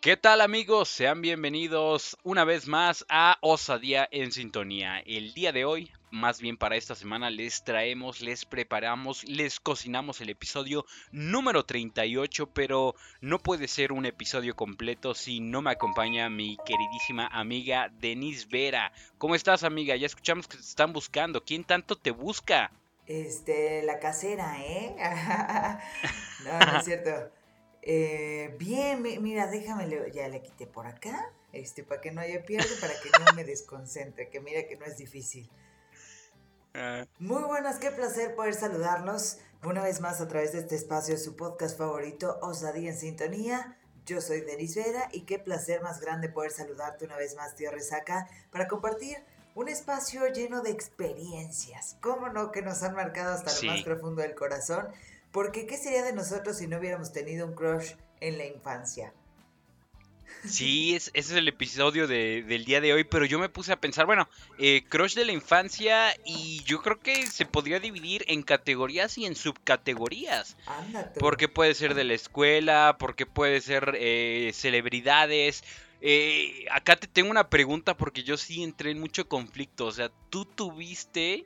¿Qué tal amigos? Sean bienvenidos una vez más a Osadía en Sintonía. El día de hoy, más bien para esta semana, les traemos, les preparamos, les cocinamos el episodio número 38, pero no puede ser un episodio completo si no me acompaña mi queridísima amiga Denise Vera. ¿Cómo estás amiga? Ya escuchamos que te están buscando. ¿Quién tanto te busca? Este, la casera, ¿eh? no, no es cierto. Eh, bien, mira, déjame, ya le quité por acá, este, para que no haya pierde, para que no me desconcentre, que mira que no es difícil. Ah. Muy buenas, qué placer poder saludarlos una vez más a través de este espacio, su podcast favorito, Osadía en Sintonía. Yo soy Denis Vera y qué placer más grande poder saludarte una vez más, tío Resaca, para compartir un espacio lleno de experiencias, cómo no, que nos han marcado hasta lo más profundo del corazón porque ¿qué sería de nosotros si no hubiéramos tenido un crush en la infancia? Sí, ese es el episodio del día de hoy, pero yo me puse a pensar, bueno, eh, crush de la infancia y yo creo que se podría dividir en categorías y en subcategorías. Porque puede ser de la escuela, porque puede ser eh, celebridades. Eh, acá te tengo una pregunta porque yo sí entré en mucho conflicto, o sea, ¿tú tuviste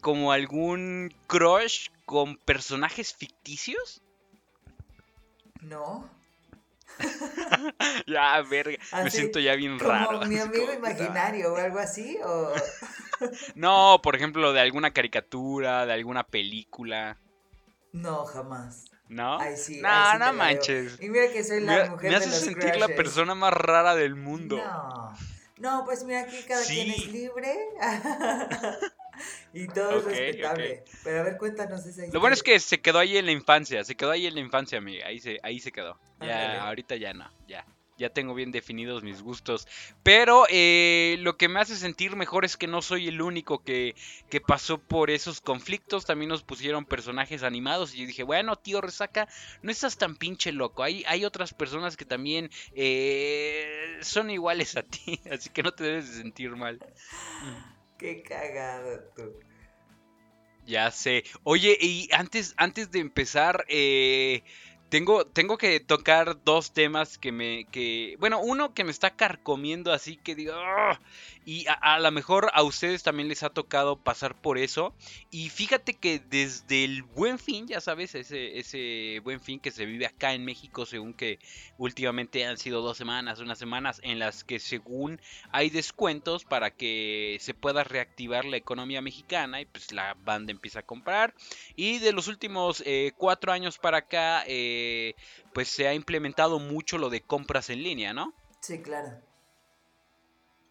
como algún crush con personajes ficticios? No. ya, verga. me siento ya bien raro. mi amigo imaginario o algo así? ¿o? no, por ejemplo, de alguna caricatura, de alguna película. No, jamás. ¿No? Ay, sí, no, no manches. Y mira que soy la me, mujer me hace sentir la persona más rara del mundo. No. No, pues mira, aquí cada quien es libre. y todo es respetable. Pero a ver, cuéntanos esa historia. Lo bueno es que se quedó ahí en la infancia, se quedó ahí en la infancia, amiga. Ahí se, ahí se quedó. Ya, ahorita ya no, ya. Ya tengo bien definidos mis gustos. Pero eh, lo que me hace sentir mejor es que no soy el único que, que, pasó por esos conflictos. También nos pusieron personajes animados. Y yo dije, bueno, tío Resaca, no estás tan pinche loco. Hay, hay otras personas que también eh, son iguales a ti. Así que no te debes de sentir mal. Qué cagado tú. Ya sé. Oye, y antes, antes de empezar, eh, tengo, tengo que tocar dos temas que me. Que, bueno, uno que me está carcomiendo así que digo. Y a, lo mejor a ustedes también les ha tocado pasar por eso. Y fíjate que desde el buen fin, ya sabes, ese, ese buen fin que se vive acá en México, según que últimamente han sido dos semanas, unas semanas en las que según hay descuentos para que se pueda reactivar la economía mexicana y pues la banda empieza a comprar. Y de los últimos eh, cuatro años para acá, eh, pues se ha implementado mucho lo de compras en línea, ¿no? Sí, claro.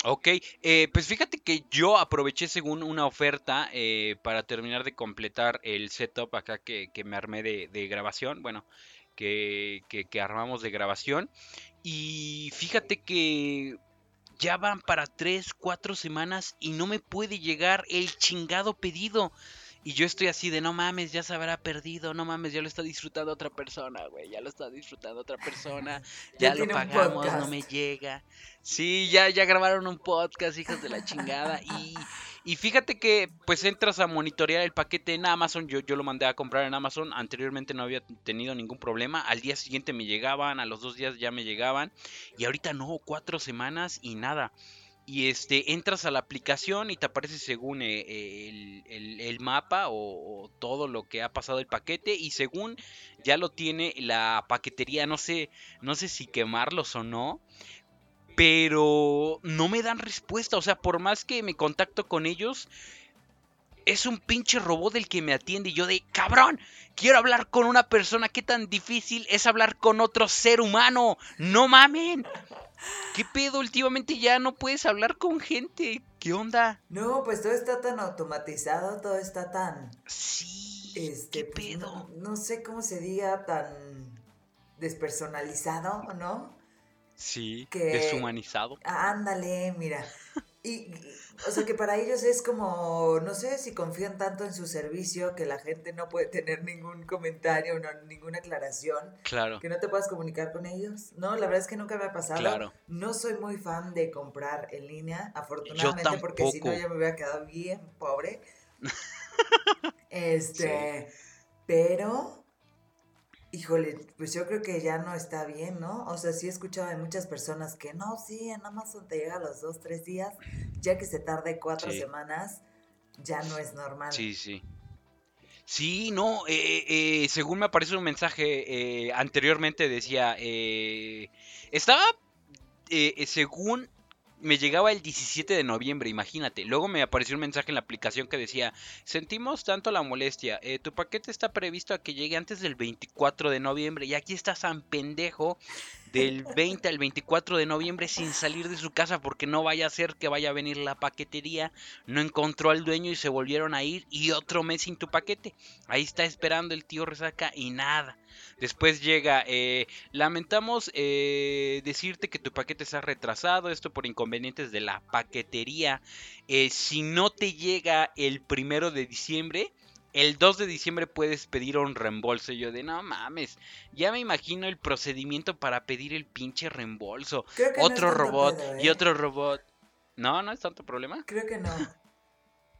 Ok, eh, pues fíjate que yo aproveché según una oferta eh, para terminar de completar el setup acá que, me armé de, grabación, bueno, que, que, armamos de grabación. Y fíjate que ya van para 3, 4 semanas y no me puede llegar el chingado pedido. Y yo estoy así de no mames, ya se habrá perdido, no mames, ya lo está disfrutando otra persona, güey, ya lo está disfrutando otra persona, ya, lo pagamos, no me llega. Sí, ya, ya grabaron un podcast, hijas de la chingada. Y, y fíjate que pues entras a monitorear el paquete en Amazon, yo, yo lo mandé a comprar en Amazon, anteriormente no había tenido ningún problema, al día siguiente me llegaban, a los dos días ya me llegaban, y ahorita no, cuatro semanas y nada y este entras a la aplicación y te aparece según eh, el, mapa o, todo lo que ha pasado el paquete y según ya lo tiene la paquetería no sé no sé si quemarlos o no pero no me dan respuesta o sea por más que me contacto con ellos es un pinche robot el que me atiende y yo de cabrón quiero hablar con una persona qué tan difícil es hablar con otro ser humano no mamen ¿Qué pedo? Últimamente ya no puedes hablar con gente. ¿Qué onda? No, pues todo está tan automatizado, todo está tan. Sí. Este, ¿Qué pues, pedo? No, sé cómo se diga tan despersonalizado, ¿no? Sí, deshumanizado. ándale, mira. Y, o sea que para ellos es como, no sé si confían tanto en su servicio que la gente no puede tener ningún comentario, no, ninguna aclaración. Claro. Que no te puedas comunicar con ellos. No, la verdad es que nunca me ha pasado. Claro. No soy muy fan de comprar en línea, afortunadamente, porque si no ya me hubiera quedado bien pobre. este, pero Híjole, pues yo creo que ya no está bien, ¿no? O sea, sí he escuchado de muchas personas que no, sí, en Amazon te llega a los dos, tres días, ya que se tarde cuatro semanas, ya no es normal. Sí, sí. Sí, no, eh, eh, según me aparece un mensaje eh, anteriormente decía, estaba, según me llegaba el 17 de noviembre, imagínate. Luego me apareció un mensaje en la aplicación que decía, sentimos tanto la molestia, eh, tu paquete está previsto a que llegue antes del 24 de noviembre y aquí está San Pendejo del 20 al 24 de noviembre sin salir de su casa porque no vaya a ser que vaya a venir la paquetería, no encontró al dueño y se volvieron a ir y otro mes sin tu paquete. Ahí está esperando el tío Resaca y nada. Después llega, eh, lamentamos eh, decirte que tu paquete está retrasado, esto por inconvenientes de la paquetería. Eh, si no te llega el primero de diciembre, el 2 de diciembre puedes pedir un reembolso. yo de no mames, ya me imagino el procedimiento para pedir el pinche reembolso. Otro robot y otro robot. No, no es tanto problema. Creo que no.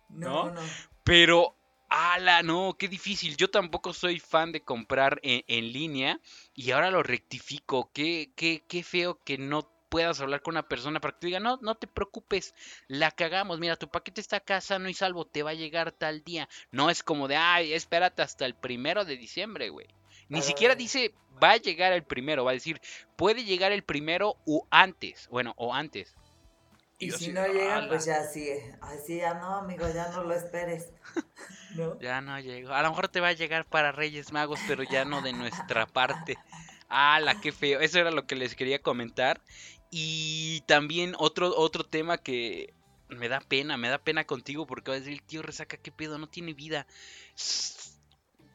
No, no. Pero ¡Hala! No, qué difícil. Yo tampoco soy fan de comprar en, línea y ahora lo rectifico. Qué, qué, qué feo que no puedas hablar con una persona para que te diga, no, no te preocupes, la cagamos, mira, tu paquete está acá sano y salvo, te va a llegar tal día. No es como de, ay, espérate hasta el primero de diciembre, güey. Ni siquiera dice, va a llegar el primero, va a decir, puede llegar el primero o antes, bueno, o antes. Y, si no llega, pues ya sí, así ya no, amigo, ya no lo esperes. Ya no llegó. A lo mejor te va a llegar para Reyes Magos, pero ya no de nuestra parte. ¡Hala, qué feo! Eso era lo que les quería comentar. Y también otro, otro tema que me da pena, me da pena contigo porque va a decir el tío Resaca, ¿qué pedo? No tiene vida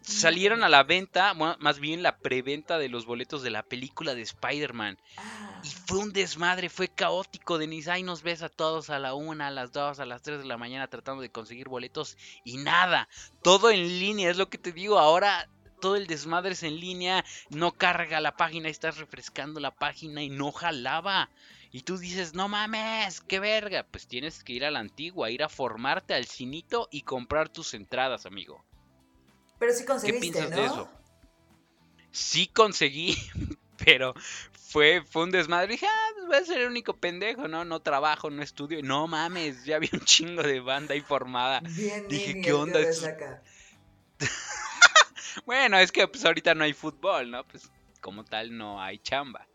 salieron a la venta, más bien la preventa de los boletos de la película de Spider-Man. Y ah. fue un desmadre, fue caótico, Denise. Ahí nos ves a todos a la una, a las dos, a las tres de la mañana tratando de conseguir boletos y nada. Todo en línea, es lo que te digo. Ahora todo el desmadre es en línea, no carga la página, estás refrescando la página y no jalaba. Y tú dices, no mames, qué verga. Pues tienes que ir a la antigua, ir a formarte al cinito y comprar tus entradas, amigo. Pero sí conseguiste, ¿Qué piensas de eso? Sí conseguí, pero fue, fue un desmadre. Dije, ah, pues voy a ser el único pendejo, ¿no? No trabajo, no estudio. No mames, ya había un chingo de banda ahí formada. Bien, Dije, ¿qué onda? Bueno, es que pues ahorita no hay fútbol, ¿no? Pues como tal no hay chamba.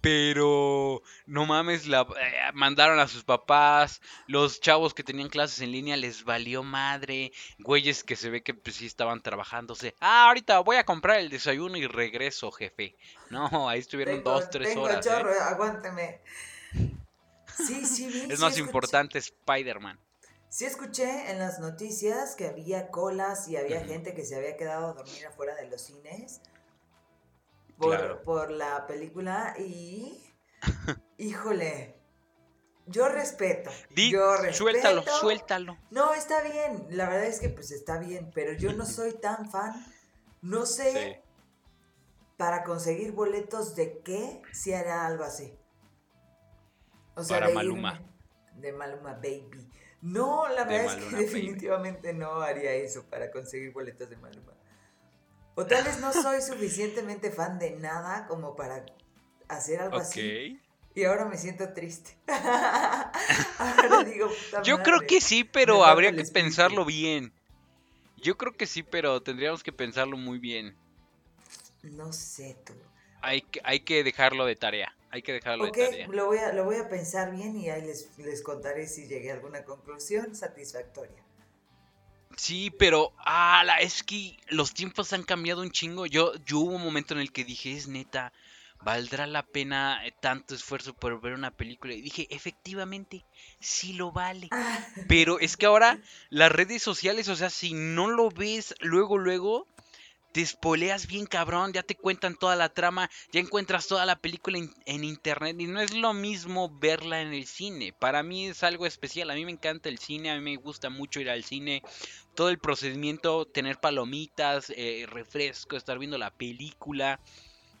Pero no mames, la, eh, mandaron a sus papás, los chavos que tenían clases en línea les valió madre, güeyes que se ve que pues, sí estaban trabajándose. Ah, ahorita voy a comprar el desayuno y regreso, jefe. No, ahí estuvieron dos, tres horas. ¿eh? Chorro, aguántame. Sí, sí, vi, Es más importante Spider-Man. Sí escuché en las noticias que había colas y había gente que se había quedado a dormir afuera de los cines por, la película y... híjole, yo respeto. yo respeto. Suéltalo, suéltalo. No, está bien. La verdad es que pues está bien, pero yo no soy tan fan. No sé para conseguir boletos de qué si hará algo así. O sea, para Maluma. de Maluma Baby. No, la verdad es que definitivamente no haría eso para conseguir boletos de Maluma. O tal vez no soy suficientemente fan de nada como para hacer algo así. Y ahora me siento triste. ahora digo, Yo creo que sí, pero habría que pensarlo bien. Yo creo que sí, pero tendríamos que pensarlo muy bien. No sé tú. Hay que, hay que dejarlo de tarea. Hay que dejarlo de tarea. Lo voy, a, lo voy a pensar bien y ahí les, les contaré si llegué a alguna conclusión satisfactoria. Sí, pero ah, es que los tiempos han cambiado un chingo. Yo, yo hubo un momento en el que dije, es neta, ¿valdrá la pena eh, tanto esfuerzo por ver una película? Y dije, efectivamente, sí lo vale. Ah. Pero es que ahora las redes sociales, o sea, si no lo ves luego, luego, te espoleas bien cabrón, ya te cuentan toda la trama, ya encuentras toda la película en, internet y no es lo mismo verla en el cine. Para mí es algo especial, a mí me encanta el cine, a mí me gusta mucho ir al cine, todo el procedimiento, tener palomitas, eh, refresco, estar viendo la película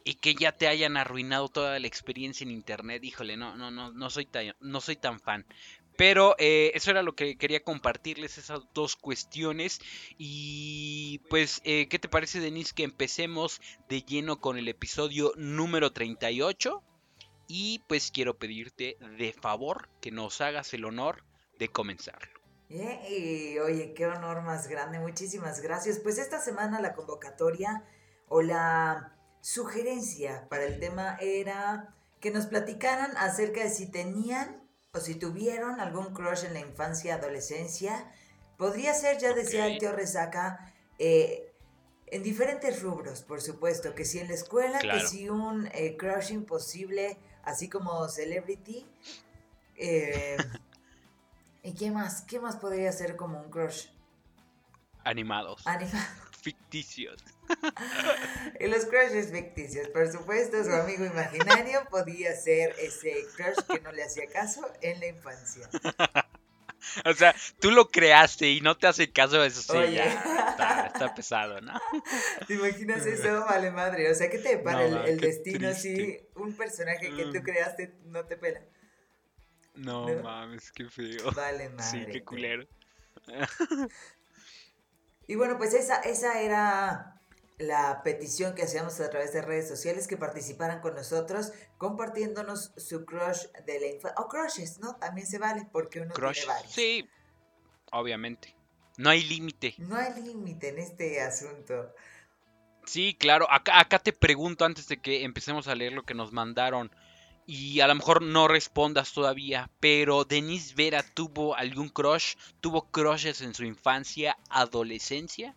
y que ya te hayan arruinado toda la experiencia en internet, híjole, no, no, no, no soy tan, no soy tan fan. Pero eh, eso era lo que quería compartirles, esas dos cuestiones. Y pues, eh, ¿qué te parece, Denise, que empecemos de lleno con el episodio número 38? Y pues quiero pedirte de favor que nos hagas el honor de comenzarlo. y, oye, qué honor más grande, muchísimas gracias. Pues esta semana la convocatoria o la sugerencia para el tema era que nos platicaran acerca de si tenían o si tuvieron algún crush en la infancia, adolescencia. Podría ser, ya decía el tío Resaca, eh, en diferentes rubros, por supuesto, que si en la escuela, que si un eh, crush imposible, así como celebrity. Eh, ¿Y qué más? ¿Qué más podría ser como un crush? Animados. Animados ficticios. y los crushes ficticios, por supuesto, su amigo imaginario podía ser ese crush que no le hacía caso en la infancia. O sea, tú lo creaste y no te hace caso, eso sí, ya está, pesado, ¿no? ¿Te imaginas eso? Vale madre. O sea, ¿qué te para el, destino si un personaje que tú mm. creaste no te pela? No, mames, qué feo. Vale madre. Sí, qué culero. Y bueno, pues esa, esa era la petición que hacíamos a través de redes sociales, que participaran con nosotros, compartiéndonos su crush de la infancia. O crushes, ¿no? También se vale, porque uno tiene varios. Sí, obviamente. No hay límite. No hay límite en este asunto. Sí, claro. Acá, acá te pregunto antes de que empecemos a leer lo que nos mandaron y a lo mejor no respondas todavía, pero Denise Vera tuvo algún crush, tuvo crushes en su infancia, adolescencia.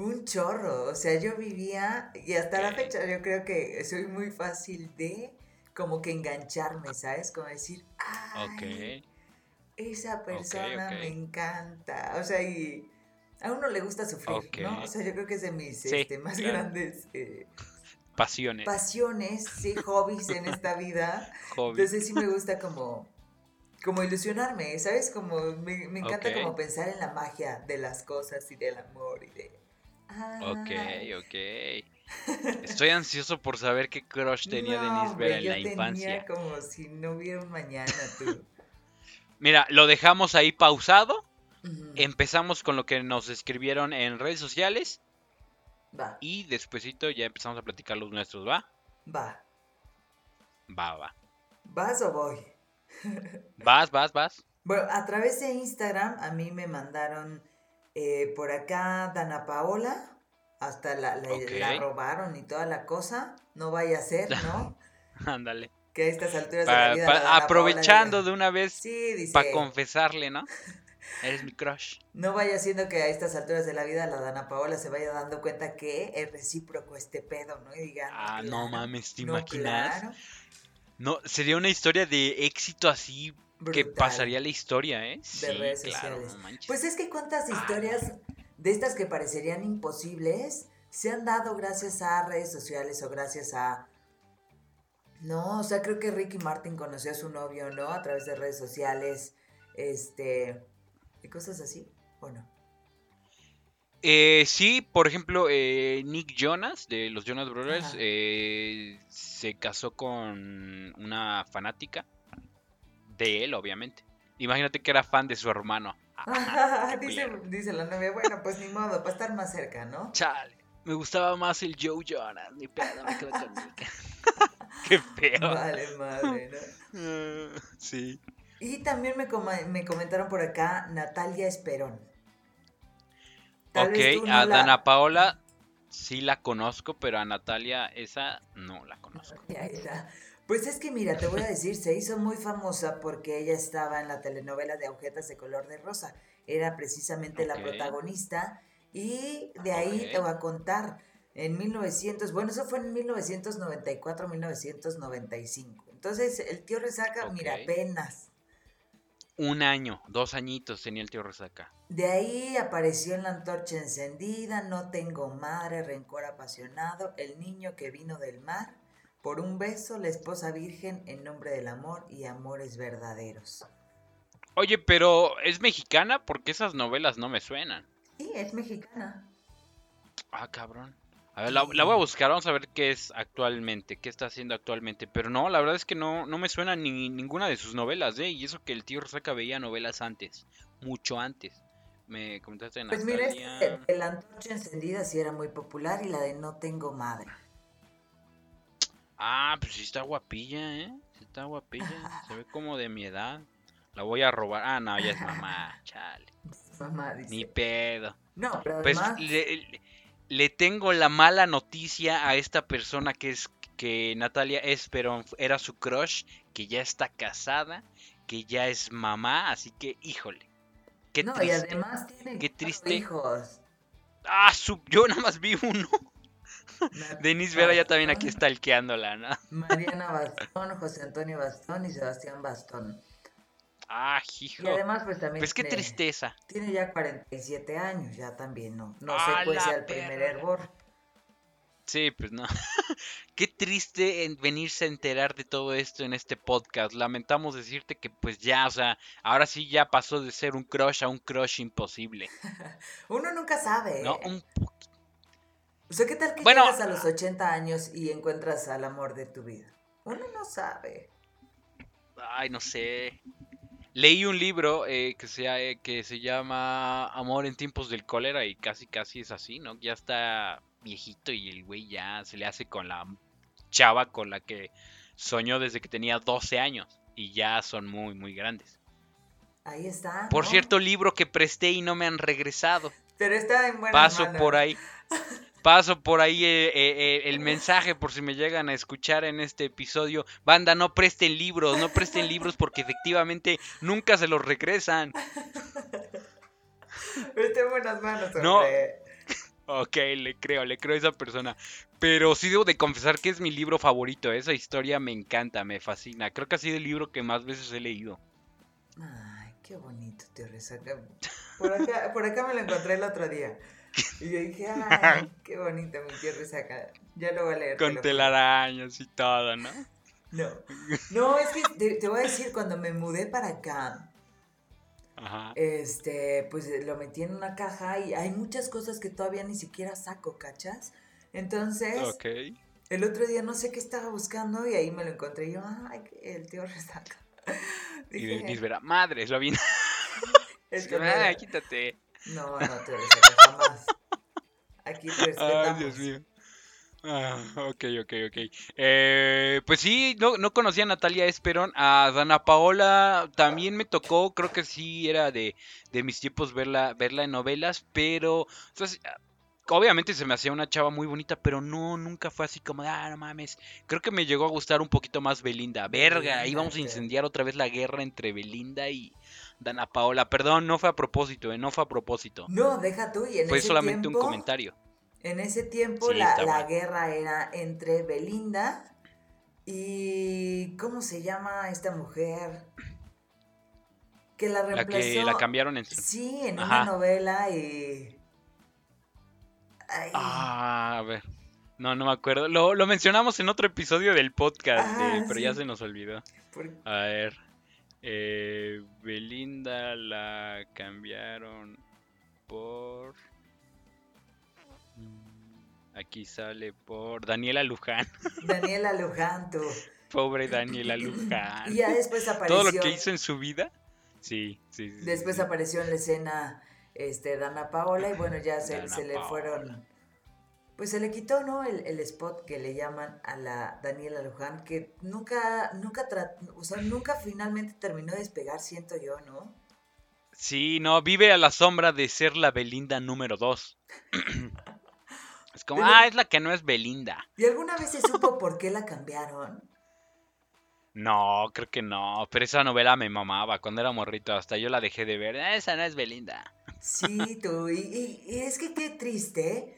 Un chorro, o sea, yo vivía y hasta la fecha yo creo que soy muy fácil de como que engancharme, ¿sabes? Como decir, ay, esa persona me encanta, o sea, y a uno le gusta sufrir, ¿no? O sea, yo creo que es de mis este, más grandes eh, Pasiones. Pasiones, sí, hobbies en esta vida. Entonces sí me gusta como, como ilusionarme, ¿sabes? Como me, encanta como pensar en la magia de las cosas y del amor y de... Ok, ok. Estoy ansioso por saber qué crush tenía Denise Vera en la infancia. Tenía como si no hubiera mañana tú. Mira, lo dejamos ahí pausado. Empezamos con lo que nos escribieron en redes sociales Va. Y despuesito ya empezamos a platicar los nuestros, ¿va? Va. Va, va. ¿Vas o voy? vas, vas, vas. Bueno, a través de Instagram a mí me mandaron eh, por acá Dana Paola. Hasta la, la, robaron y toda la cosa. No vaya a ser, ¿no? Ándale. Que a estas alturas de la vida. aprovechando de una vez. Para confesarle, ¿no? Eres mi crush. No vaya siendo que a estas alturas de la vida la Dana Paola se vaya dando cuenta que es recíproco este pedo, ¿no? Y diga. Ah, no mames, ¿te imaginas? No, sería una historia de éxito así que pasaría la historia, ¿eh? De redes sociales. pues es que cuántas ah, historias de estas que parecerían imposibles se han dado gracias a redes sociales o gracias a. No, o sea, creo que Ricky Martin conoció a su novio, ¿no? A través de redes sociales. Este y cosas así, ¿o no? Eh, sí, por ejemplo, eh, Nick Jonas de los Jonas Brothers eh, se casó con una fanática de él, obviamente. Imagínate que era fan de su hermano. dice, la novia, bueno, pues ni modo, para estar más cerca, ¿no? Chale, me gustaba más el Joe Jonas, ni pedo, me quedo con. Qué feo. Vale, madre, ¿no? sí. Y también me, me comentaron por acá Natalia Esperón. ok, a Dana Paola sí la conozco, pero a Natalia esa no la conozco. Pues es que mira, te voy a decir, se hizo muy famosa porque ella estaba en la telenovela de Agujetas de color de rosa. Era precisamente la protagonista y de ahí te voy a contar. En 1900, bueno, eso fue en 1994-1995. Entonces, el tío Resaca, mira, apenas un año, dos añitos tenía el tío Resaca. De ahí apareció en la antorcha encendida, no tengo madre, rencor apasionado, el niño que vino del mar, por un beso, la esposa virgen en nombre del amor y amores verdaderos. Oye, pero ¿es mexicana? Porque esas novelas no me suenan. Sí, es mexicana. Ah, cabrón. A ver, la, la voy a buscar, vamos a ver qué es actualmente, qué está haciendo actualmente. Pero no, la verdad es que no, no me suena ni ninguna de sus novelas, ¿eh? Y eso que el tío Resaca veía novelas antes, mucho antes. Me comentaste Pues mira, Natalia. este, la antorcha encendida sí era muy popular y la de No tengo madre. Ah, pues sí está guapilla, ¿eh? Sí está guapilla. Se ve como de mi edad. La voy a robar. Ah, no, ya es mamá, chale. Mamá dice. Ni pedo. No, pero Pues además, le, le- tengo la mala noticia a esta persona que es que Natalia Esperon era su crush, que ya está casada, que ya es mamá, así que híjole. Qué no, y además tiene qué triste. hijos. Ah, su- yo nada más vi uno. Denise Vera ya también aquí Bastón, stalkeándola, ¿no? Mariana Bastón, José Antonio Bastón y Sebastián Bastón. Ah, Y hijo. además, pues también Pues qué tiene, tristeza. tiene ya 47 años, ya también, no, no ¡A sé cuál la sea el primer hervor. Sí, pues no. Qué triste en venirse a enterar de todo esto en este podcast. Lamentamos decirte que pues ya, o sea, ahora sí ya pasó de ser un crush a un crush imposible, Uno nunca sabe. ¿no? ¿eh? Un po- O sea, ¿qué tal que Bueno, llegas a los 80 años y encuentras al amor de tu vida? Uno no sabe. Ay, no sé. Leí un libro eh, que, se, eh, que se llama Amor en tiempos del cólera y casi casi es así, ¿no? Ya está viejito y el güey ya se le hace con la chava con la que soñó desde que tenía 12 años y ya son muy, muy grandes. Ahí está. Por ¿no? cierto, libro que presté y no me han regresado. Pero está en buenas Paso por ahí. Paso por ahí eh, eh, eh, el mensaje por si me llegan a escuchar en este episodio. Banda, no presten libros, no presten libros porque efectivamente nunca se los regresan. Pero en buenas manos, No. hombre. Ok, le creo, le creo a esa persona. Pero sí debo de confesar que es mi libro favorito. Esa historia me encanta, me fascina. Creo que ha sido el libro que más veces he leído. Ay, qué bonito, tío. Por acá, por acá me lo encontré el otro día. Y yo dije, ay, qué bonito mi tío Resaca. Ya lo voy a leer. Con telarañas y todo, ¿no? No. No, es que te, te voy a decir, cuando me mudé para acá, Ajá. este, pues eh, lo metí en una caja y hay muchas cosas que todavía ni siquiera saco, ¿cachas? Entonces, el otro día no sé qué estaba buscando y ahí me lo encontré. Y yo, ay, el tío Resaca. Y Dije, verá, madre, lo vi. "Es que era". quítate. No, no, tío Resaca, jamás. Aquí te respetamos. Ay, Dios mío. Ah, ok, ok, ok. Eh, pues sí, no, no conocía a Natalia Esperón. A Dana Paola también me tocó, creo que sí era de, de mis tiempos verla, verla en novelas, pero o sea, obviamente se me hacía una chava muy bonita, pero no, nunca fue así como, de, ah, no mames. Creo que me llegó a gustar un poquito más Belinda. Verga, ahí vamos a incendiar otra vez la guerra entre Belinda y Dana Paola. Perdón, no fue a propósito, eh, no fue a propósito. No, deja tú. Y en Fue ese solamente tiempo, un comentario. En ese tiempo Sí, la, la guerra era entre Belinda y... ¿Cómo se llama esta mujer? Que la La reemplazó. que la cambiaron en. Sí, en Ajá. una novela y... Ay, Ah, a ver. No, no me acuerdo. Lo, lo mencionamos en otro episodio del podcast, Ah, eh, pero ya se nos olvidó. por- A ver. Eh, Belinda la cambiaron por... Mm, Aquí sale por Daniela Luján. Daniela Luján, tú. Pobre Daniela Luján. Y ya después apareció... Todo lo que hizo en su vida. Sí, sí, Después sí. apareció en la escena este, Dana Paola y bueno, ya se, le fueron... Pues se le quitó, ¿no? El, el spot que le llaman a la Daniela Luján, que nunca, nunca, o sea, nunca finalmente terminó de despegar, siento yo, ¿no? Sí, no, vive a la sombra de ser la Belinda número 2. es como, Pero- ah, es la que no es Belinda. ¿Y alguna vez se supo por qué la cambiaron? No, creo que no, pero esa novela me mamaba cuando era morrito, hasta yo la dejé de ver. "Ah, Esa no es Belinda. Sí, tú, y, y- y es que qué triste,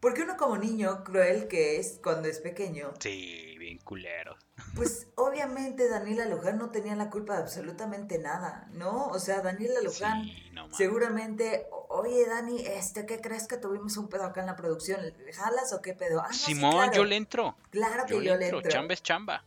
porque uno como niño cruel que es cuando es pequeño, Sí, bien culero. Pues obviamente Daniela Luján no tenía la culpa de absolutamente nada, ¿no? O sea, Daniela Luján Sí, no mames. seguramente, "O- oye Dani, este, ¿qué crees que tuvimos un pedo acá en la producción? ¿Jalas o qué pedo? Ah, no, sí, Simón, claro. yo le entro. Claro que Yo yo, le entro. Chamba es chamba.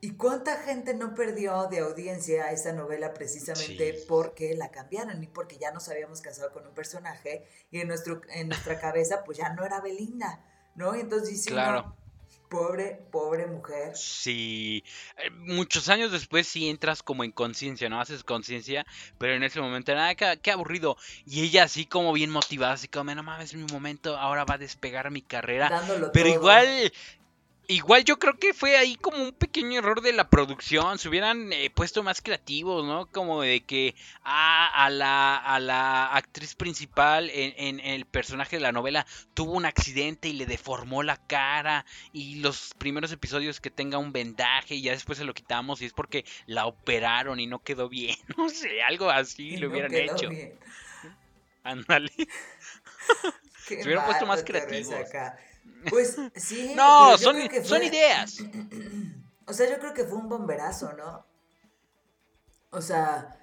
¿Y cuánta gente no perdió de audiencia esa novela precisamente porque la cambiaron y porque ya nos habíamos casado con un personaje y en, nuestro, en nuestra cabeza pues ya no era Belinda, ¿no? Entonces claro. Pobre, pobre mujer. Sí, eh, muchos años después sí entras como en conciencia, ¿no? Haces conciencia, pero en ese momento era, qué, qué, aburrido. Y ella así como bien motivada, así como, no mames, es mi momento, ahora va a despegar mi carrera. pero igual Igual yo creo que fue ahí como un pequeño error de la producción. Se hubieran eh, puesto más creativos, ¿no? Como de que ah, a, la, a la actriz principal en, el personaje de la novela tuvo un accidente y le deformó la cara. Y los primeros episodios que tenga un vendaje y ya después se lo quitamos y es porque la operaron y no quedó bien. No sé, algo así lo hubieran hecho. Ándale. Se hubieran puesto más creativos. Pues sí. no, son, son ideas. O sea, yo creo que fue un bomberazo, ¿no? O sea,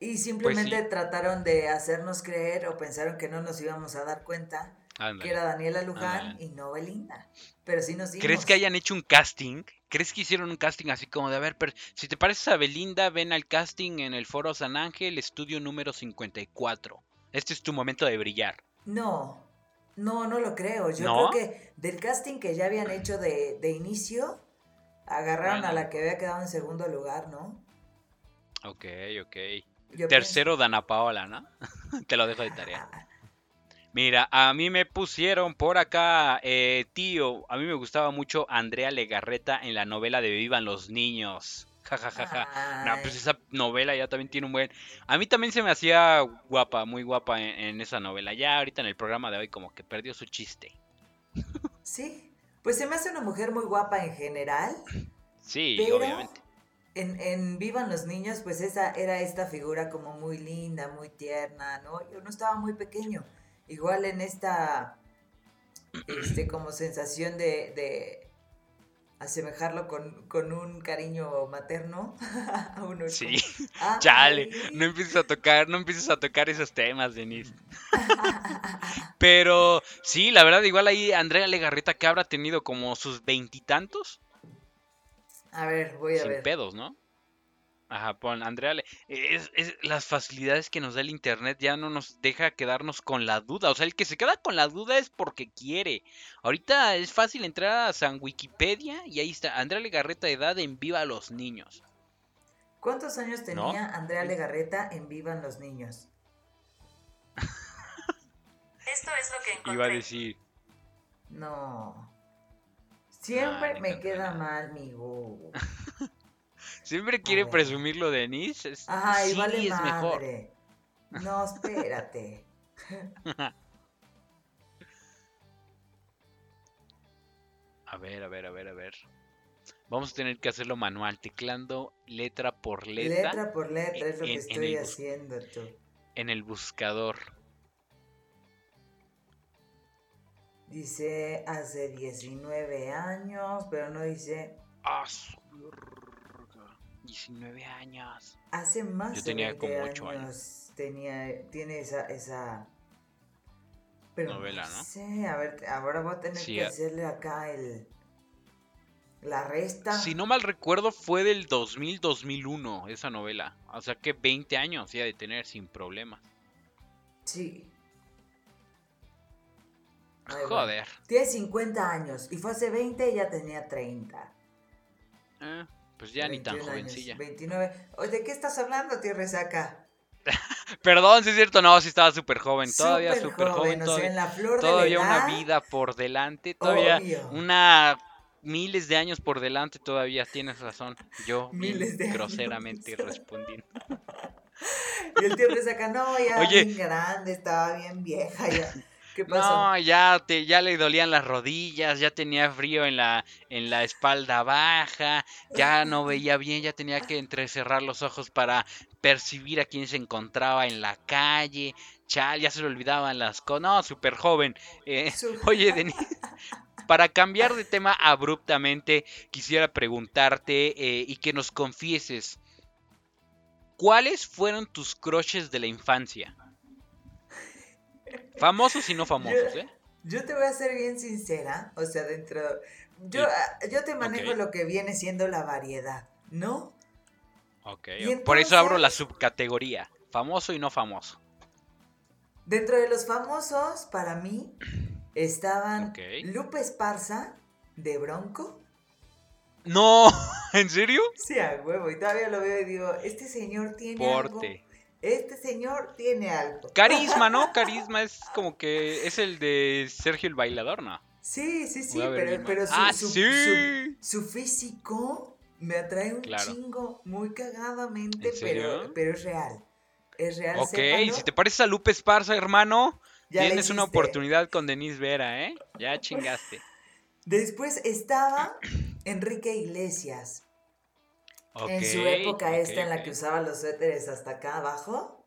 y pues simplemente trataron de hacernos creer o pensaron que no nos íbamos a dar cuenta que era Daniela Luján y no Belinda. Pero sí nos dimos. ¿Crees que hayan hecho un casting? ¿Crees que hicieron un casting así como de, a ver, si te pareces a Belinda, ven al casting en el Foro San Ángel, estudio número 54. Este es tu momento de brillar. No, no, no lo creo. Yo creo que del casting que ya habían hecho de, inicio, agarraron a la que había quedado en segundo lugar, ¿no? Ok, ok. Tercero, Dana Paola, ¿no? Te lo dejo de tarea. Mira, a mí me pusieron por acá, eh, tío, a mí me gustaba mucho Andrea Legarreta en la novela de Vivan los Niños. Ja, No, pues esa novela ya también tiene un buen. A mí también se me hacía guapa, muy guapa en, esa novela. Ya ahorita en el programa de hoy, como que perdió su chiste. Sí, pues se me hace una mujer muy guapa en general. Sí, obviamente. En, en Vivan los Niños, pues esa era esta figura como muy linda, muy tierna, ¿no? Yo no estaba muy pequeño. Igual en esta, este, como sensación de asemejarlo con, con un cariño materno a uno. Sí, chale, no empieces a tocar, no empieces a tocar esos temas, Denise. Pero sí, la verdad, igual ahí Andrea Legarreta que habrá tenido como sus veintitantos. A ver, voy a ver. Sin pedos, ¿no? Ajá, pon, Andrea, es, las facilidades que nos da el internet ya no nos deja quedarnos con la duda. O sea, el que se queda con la duda es porque quiere. Ahorita es fácil entrar a San Wikipedia y ahí está, Andrea Legarreta edad en Viva los Niños. ¿Cuántos años tenía Andrea Legarreta en Viva los Niños? Esto es lo que encontré. Iba a decir. No. Siempre me queda mal mi Google. Siempre quiere presumirlo Denise. Ay, vale es mejor. No, espérate. a ver, a ver, a ver, a ver. Vamos a tener que hacerlo manual, teclando letra por letra. Letra por letra, es lo que estoy haciendo tú. En el buscador. Dice hace 19 años, pero no dice. Ah, 19 años. Hace más Yo tenía como 8 años, Tenía, tiene esa, esa... novela, ¿no? Sí, a ver, ahora voy a tener que hacerle acá el... La resta. Si no mal recuerdo, fue del 2000-2001 esa novela. O sea que 20 años ya de tener sin problemas. Sí. Joder. Tiene 50 años y fue hace 20 y ya tenía 30. Eh, pues ya ni tan jovencilla. 29. ¿De qué estás hablando, tío Resaca? Perdón, si es cierto, no, sí estaba súper joven, todavía súper joven, todavía, en la flor todavía una vida por delante, todavía una miles de años por delante, todavía tienes razón, yo miles de groseramente respondiendo. y el tío Resaca, no, ya Oye, bien grande, estaba bien vieja, ya. No, ya, te, ya le dolían las rodillas, ya tenía frío en la, en la espalda baja, ya no veía bien, ya tenía que entrecerrar los ojos para percibir a quién se encontraba en la calle. Chal, ya se le olvidaban las cosas. No, súper joven. Eh, oye, Denis, para cambiar de tema abruptamente, quisiera preguntarte eh, y que nos confieses. ¿Cuáles fueron tus crushes de la infancia? Famosos y no famosos, ¿eh? Yo te voy a ser bien sincera, o sea, dentro... Yo, ah, yo te manejo lo que viene siendo la variedad, ¿no? Ok, por eso abro la subcategoría. Famoso y no famoso. Dentro de los famosos, para mí, estaban Ok. Lupe Esparza, de Bronco. No, ¿en serio? Sí, a huevo, y todavía lo veo y digo, este señor tiene algo. Este señor tiene algo. Carisma, ¿no? Carisma es como que es el de Sergio el bailador, ¿no? Sí, sí, sí, pero, mi pero su, Ah, su- sí. su- su físico me atrae un Claro. chingo, muy cagadamente, pero, pero es real. Es real. Ok, sépalo. si te pareces a Lupe Esparza, hermano, Ya tienes una oportunidad con Denise Vera, ¿eh? Ya chingaste. Después estaba Enrique Iglesias. En su época esta en la que usaba los suéteres hasta acá abajo,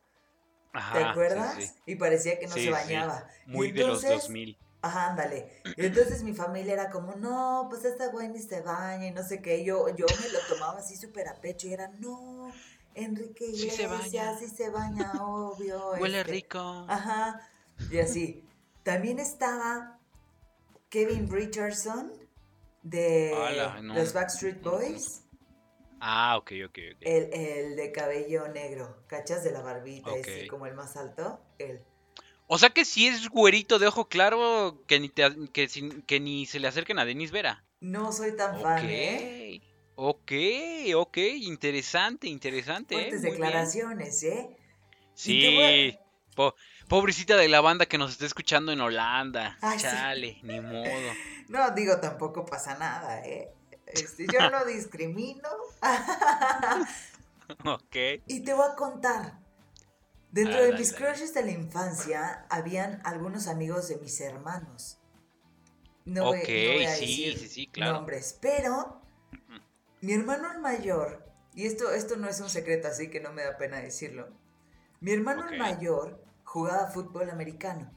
¿te Ajá, sí, acuerdas? sí. Y parecía que no Sí, se bañaba. Muy de los entonces- 2000. Ajá, ándale. Y entonces mi familia era como, no, pues esta güey ni se baña y no sé qué. Yo, yo me lo tomaba así súper a pecho y era, no, Enrique Sí se baña. sí se baña, obvio. Huele este". rico. Ajá, y así. También estaba Kevin Richardson de no. los Backstreet Boys, Ah, ok, ok, ok. el, el de cabello negro, cachas de la barbita, ese Ok. como el más alto, él. O sea que si es güerito de ojo claro, que ni, te- que, ni se le acerquen a Denise Vera. No soy tan fan, ¿eh? Ok, ok, interesante, interesante. ¿eh? Fuertes bien. declaraciones, ¿eh? Sí, po- pobrecita de la banda que nos está escuchando en Holanda. Ay, sí. Chale, ni modo. No, digo, tampoco pasa nada, ¿eh? Este, yo no discrimino. ok. y te voy a contar. Dentro de mis crushes de la infancia, habían algunos amigos de mis hermanos. No voy, Ok, no voy a sí, decir sí, sí, claro. nombres, pero mi hermano el mayor, y esto, esto no es un secreto, así que no me da pena decirlo. Mi hermano el mayor jugaba fútbol americano.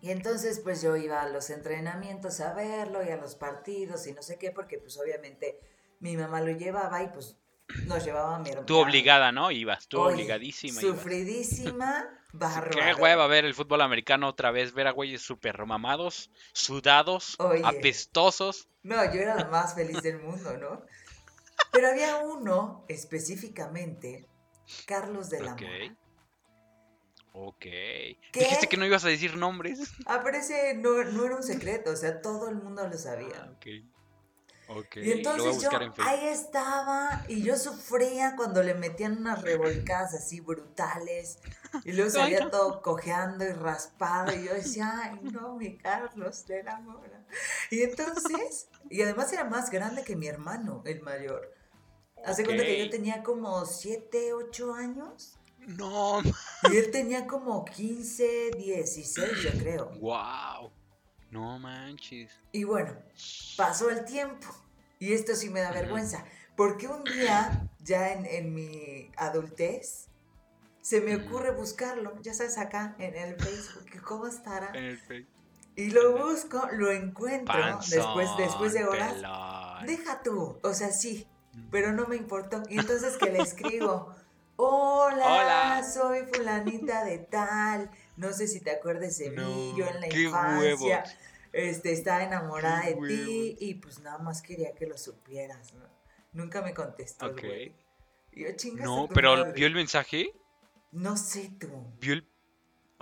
Y entonces pues yo iba a los entrenamientos a verlo y a los partidos y no sé qué, porque pues obviamente mi mamá lo llevaba y pues nos llevaba a mi hermano. Tú obligada, ¿no? Ibas, tú Oye, obligadísima. Sufridísima, bárbaro. Qué hueva ver el fútbol americano otra vez, ver a güeyes súper mamados, sudados, Oye. apestosos. No, yo era la más feliz del mundo, ¿no? Pero había uno específicamente, Carlos de la Ok. Mora. Ok. Dijiste que no ibas a decir nombres. Ah, pero ese no, no era un secreto, o sea, todo el mundo lo Ah, sabía. ok. Ok. Y entonces yo en ahí estaba y yo sufría cuando le metían unas revolcadas así brutales y luego salía no. todo cojeando y raspado y yo decía, ay no, mi Carlos de la Mora. Y entonces, y además era más grande que mi hermano, el mayor. Hace cuenta que yo tenía como 7, 8 años No. y él tenía como 15, 16 yo creo. Wow. No manches. Y bueno, pasó el tiempo. Y esto sí me da vergüenza. Porque un día, ya en, en mi adultez, se me ocurre buscarlo. Ya sabes, acá en el Facebook. ¿Cómo estará? En el Facebook. Y lo busco, lo encuentro después, después de Panzón, horas. pelón. Deja tú. O sea, sí. Pero no me importó. Y entonces que le escribo. Hola, Hola. soy fulanita de tal. No sé si te acuerdas de No, mí, yo en la qué infancia. huevos. Este, estaba enamorada Qué de ti y pues nada más quería que lo supieras, ¿no? Nunca me contestó Ok. yo, "Chingas a No, pero madre". ¿vio el mensaje? No sé tú. ¿Vio el...?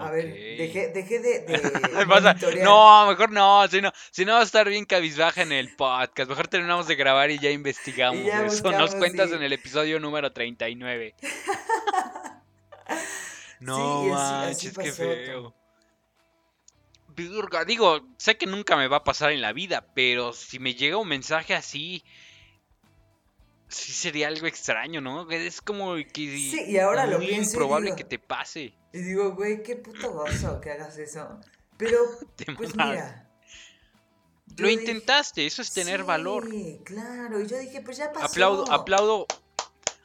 A ver, dejé, dejé de, de monitorear. No, mejor no, si no, si no va a estar bien cabizbaja en el podcast. Mejor terminamos de grabar y ya investigamos Y ya eso. buscamos, Nos cuentas sí. en el episodio número 39. No Sí, manches, qué feo. Digo, sé que nunca me va a pasar en la vida, pero si me llega un mensaje así, sí sería algo extraño, ¿no? Es como que Sí, y ahora lo pienso y improbable digo- que te pase. Y digo, güey, qué puto gozo que hagas eso. Pero, Te pues mira. yo Lo dije- intentaste, eso es tener valor. Sí, claro. Y yo dije, pues ya pasó. Aplaudo, aplaudo,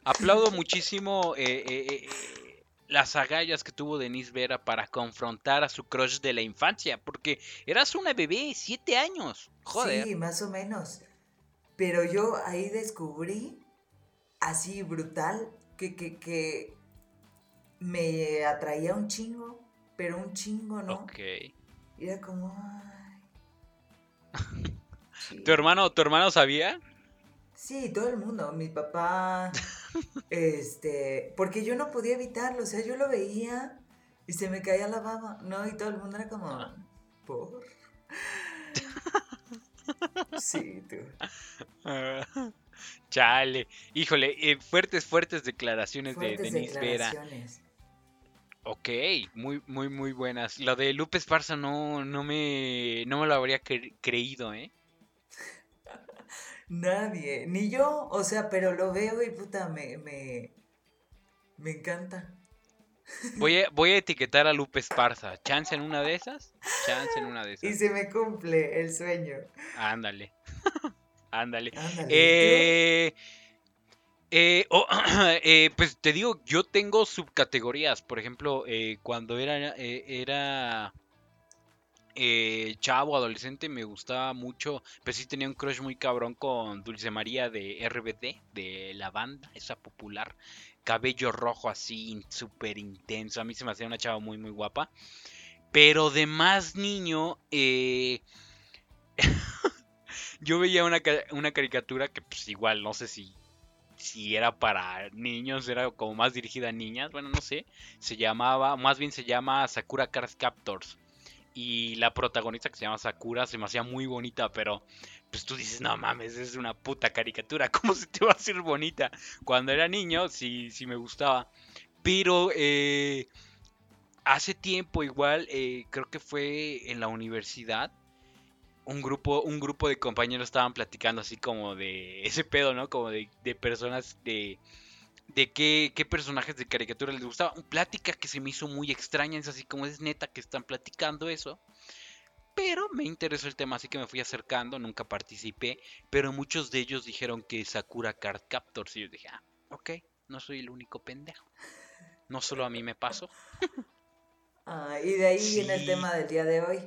aplaudo muchísimo eh, eh, eh, las agallas que tuvo Denise Vera para confrontar a su crush de la infancia, porque eras una bebé, siete años. Joder. Sí, más o menos. Pero yo ahí descubrí, así brutal, que, que, que me atraía un chingo, pero un chingo, ¿no? Ok. Y era como, ay. ¿Tu hermano, ¿Tu hermano sabía? Sí, todo el mundo, mi papá, este, porque yo no podía evitarlo, o sea, yo lo veía y se me caía la baba, ¿no? Y todo el mundo era como, Ah. ¿por? Sí, tú. Chale. Híjole, eh, fuertes, fuertes declaraciones de Denise Vera. Ok, muy, muy, muy buenas. Lo de Lupe Esparza no, no me, no me lo habría cre- creído, ¿eh? Nadie, ni yo, o sea, pero lo veo y puta, me, me, me encanta. Voy a, voy a etiquetar a Lupe Esparza. ¿Chance en una de esas? Chance en una de Y esas. se me cumple el sueño. Ándale. Ándale. Eh, eh, oh, eh, pues te digo, yo tengo subcategorías. Por ejemplo, eh, cuando era, era chavo, adolescente, me gustaba mucho. Pues sí tenía un crush muy cabrón con Dulce María de RBD, de la banda, esa popular. Cabello rojo así, súper intenso. A mí se me hacía una chava muy, muy guapa. Pero de más niño, eh, yo veía una, una caricatura que pues igual no sé si, si era para niños, era como más dirigida a niñas, bueno, no sé. Se llamaba, más bien se llama Sakura Card Captors. Y la protagonista que se llama Sakura se me hacía muy bonita, pero pues tú dices, no mames, es una puta caricatura, ¿cómo se te va a hacer bonita? Cuando era niño, sí, sí me gustaba. Pero eh, hace tiempo igual, eh, creo que fue en la universidad, un grupo, un grupo de compañeros estaban platicando así como de ese pedo, ¿no? Como de, de personas de, de qué, qué personajes de caricatura les gustaba. Plática que se me hizo muy extraña, es así como es neta que están platicando eso. Pero me interesó el tema, así que me fui acercando, nunca participé, pero muchos de ellos dijeron que Sakura Card Captors y yo dije, ah, ok, no soy el único pendejo. No solo a mí me pasó. Ah, y de ahí viene el tema del día de hoy.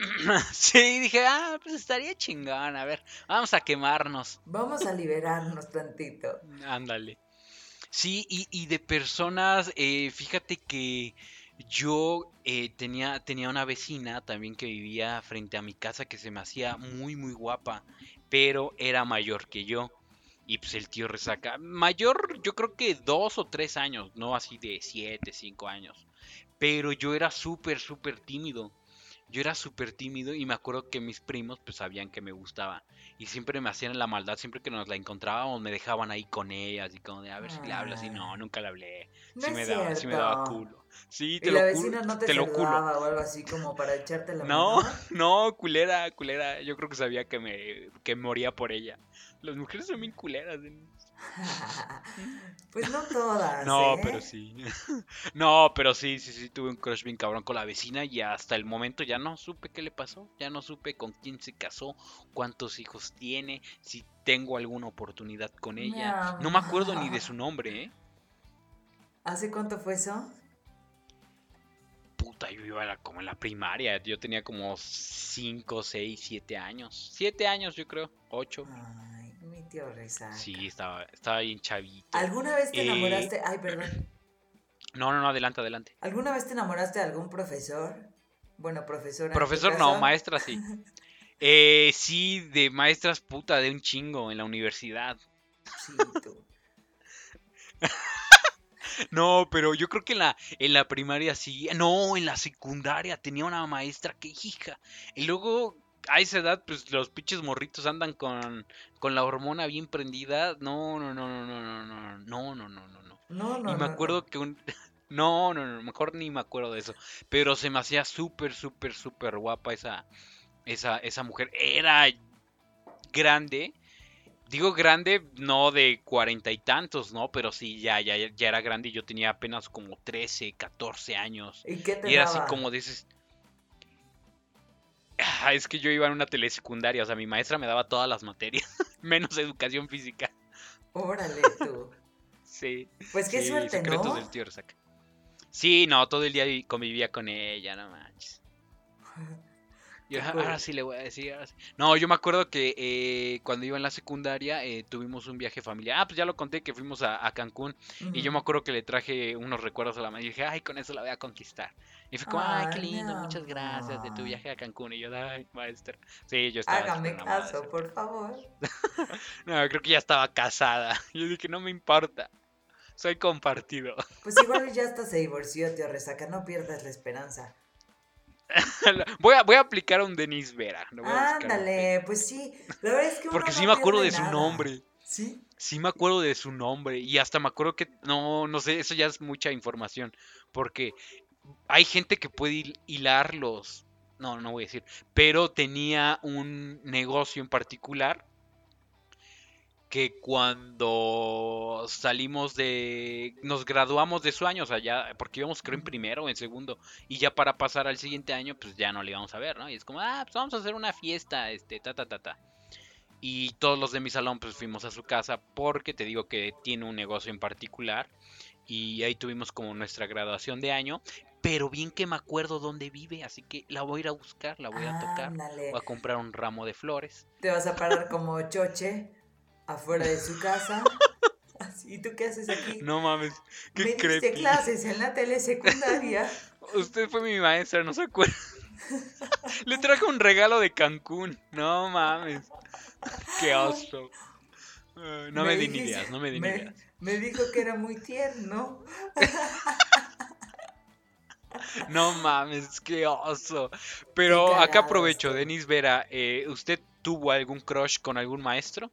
sí, dije, ah, pues estaría chingón, a ver, vamos a quemarnos. Vamos a liberarnos tantito. Ándale. Sí, y, y de personas, eh, fíjate que yo eh, tenía, tenía una vecina también que vivía frente a mi casa que se me hacía muy, muy guapa, pero era mayor que yo. Y pues el tío resaca. Mayor, yo creo que dos o tres años, no así de siete, cinco años. Pero yo era súper, súper tímido. Yo era súper tímido y me acuerdo que mis primos pues sabían que me gustaba. Y siempre me hacían la maldad, siempre que nos la encontrábamos me dejaban ahí con ellas y como de a ver si le hablas y no, Ah. nunca le hablé. No Sí me daba, sí me daba culo. Sí, Y te la lo vecina culo, no te, te lo culo. o algo así como para echarte la No, mano. no, culera, culera. Yo creo que sabía que me que moría por ella. Las mujeres son bien culeras. ¿Eh? pues no todas. No, ¿eh? pero sí. No, pero sí, sí, sí, tuve un crush bien cabrón con la vecina y hasta el momento ya no supe qué le pasó, ya no supe con quién se casó, cuántos hijos tiene, si tengo alguna oportunidad con ella. No me acuerdo ni de su nombre, ¿eh? ¿Hace cuánto fue eso? Puta, yo iba a la- como en la primaria, yo tenía como 5, 6, 7 años. 7 años yo creo, 8. Ay, mi tío. Sí, estaba, estaba bien chavito. ¿Alguna vez te Eh, enamoraste? Ay, perdón. No, no, no, adelante, adelante. ¿Alguna vez te enamoraste de algún profesor? Bueno, profesora. Profesor no, maestra sí. Eh, sí, de maestras puta de un chingo en la universidad. Sí, tú. No, pero yo creo que en la, en la primaria sí. No, en la secundaria tenía una maestra que hija. Y luego a esa edad, pues los pinches morritos andan con, con la hormona bien prendida. No, no, no, no, no, no, no, no, no, no, no, no. No, y me no, acuerdo no. que un... No, no, no, mejor ni me acuerdo de eso. Pero se me hacía súper, súper, súper guapa esa, esa, esa mujer. Era grande. Digo grande, no de cuarenta y tantos, ¿no? Pero sí, ya, ya, ya era grande y yo tenía apenas como 13, 14 años. ¿Y qué te Y era así daba? como de ese... Ah, es que yo iba en una telesecundaria, o sea, mi maestra me daba todas las materias, menos educación física. Órale, tú. Sí. Pues qué Sí, suerte, secretos ¿no? del tío Resaca. Sí, no, todo el día vi- convivía con ella, no manches. Yo, ahora sí le voy a decir. ahora sí". No, yo me acuerdo que eh, cuando iba en la secundaria eh, tuvimos un viaje familiar. Ah, pues ya lo conté que fuimos a, a Cancún. Y yo me acuerdo que le traje unos recuerdos a la madre. Y dije, ay, con eso la voy a conquistar. Y fue como, ay, qué Ay, mi lindo, muchas gracias de tu viaje a Cancún. Y yo, ay, maestra. Sí, yo estaba Hágame caso, por favor. No, creo que ya estaba casada. Yo dije, no me importa. Soy compartido. Pues igual ya hasta se divorció, tío Resaca, no pierdas la esperanza. Voy a, voy a aplicar a un Denis Vera. lo voy a buscar. Ándale, pues sí. La verdad es que Porque no sí me acuerdo de su nombre. Sí. Sí me acuerdo de su nombre y hasta me acuerdo que no, no sé, eso ya es mucha información, porque hay gente que puede hil- hilar los, no, no voy a decir, pero tenía un negocio en particular que cuando salimos de, nos graduamos de su año, o sea, ya, porque íbamos creo en primero o en segundo, y ya para pasar al siguiente año, pues ya no le íbamos a ver, ¿no? Y es como, ah, pues vamos a hacer una fiesta, este, ta, ta, ta, ta. Y todos los de mi salón pues fuimos a su casa porque te digo que tiene un negocio en particular y ahí tuvimos como nuestra graduación de año, pero bien que me acuerdo dónde vive, así que la voy a ir a buscar, la voy a tocar, Ándale. voy a comprar un ramo de flores. Te vas a parar como choche afuera de su casa. ¿Y tú qué haces aquí? No mames, Me qué diste creepy. clases en la tele secundaria. Usted fue mi maestra, no se acuerda. Le traje un regalo de Cancún. No mames. Qué. Ay, no me, di dijiste- ideas, no me di me, ideas. me dijo que era muy tierno. No mames, qué oso. Pero Qué acá aprovecho. Denis Vera, eh, ¿usted tuvo algún crush con algún maestro?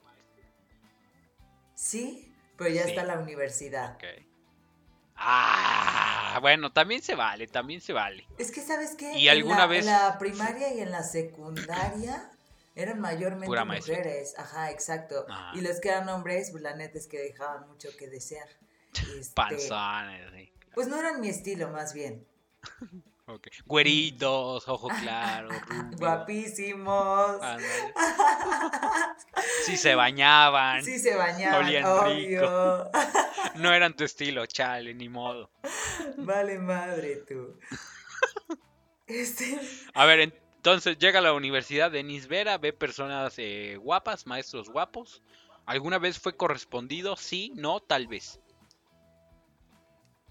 Sí, pero ya Sí. está la universidad. Ok. Ah, bueno, también se vale, también se vale. Es que, ¿sabes qué? ¿Y En alguna la- vez- En la primaria y en la secundaria eran mayormente Pura maestra. mujeres. Ajá, exacto. Ajá. Y los que eran hombres, pues la neta es que dejaban mucho que desear. Este, Panzones, sí. Pues no eran mi estilo, más bien. ok. Güeritos, ojo claro, rubios. Guapísimos. Sí se bañaban. Sí se bañaban, Olían obvio. No eran tu estilo, chale, ni modo. vale madre tú. Este, A ver, entonces llega a la universidad Denis Vera, ve personas eh, guapas, maestros guapos. ¿Alguna vez fue correspondido? Sí, no, tal vez.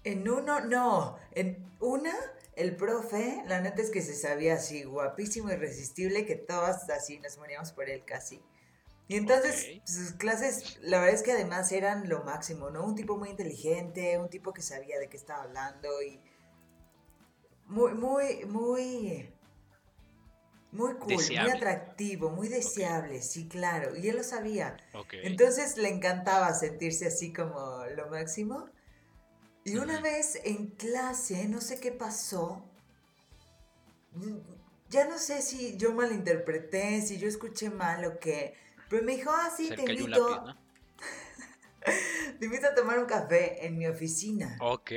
en uno, no. En una, el profe, la neta es que se sabía así, guapísimo, irresistible, que todas así nos moríamos por él casi. Y entonces sus clases, la verdad es que además eran lo máximo, ¿no? Un tipo muy inteligente, un tipo que sabía de qué estaba hablando y muy, muy, muy, muy cool, Deseable. muy atractivo, muy deseable, sí, claro. Y él lo sabía. Entonces le encantaba sentirse así como lo máximo. Y una vez en clase, no sé qué pasó, mm, ya no sé si yo malinterpreté, si yo escuché mal o qué, pero me dijo, ah, sí, Se te invito, lápiz, ¿no? te invito a tomar un café en mi oficina. Ok.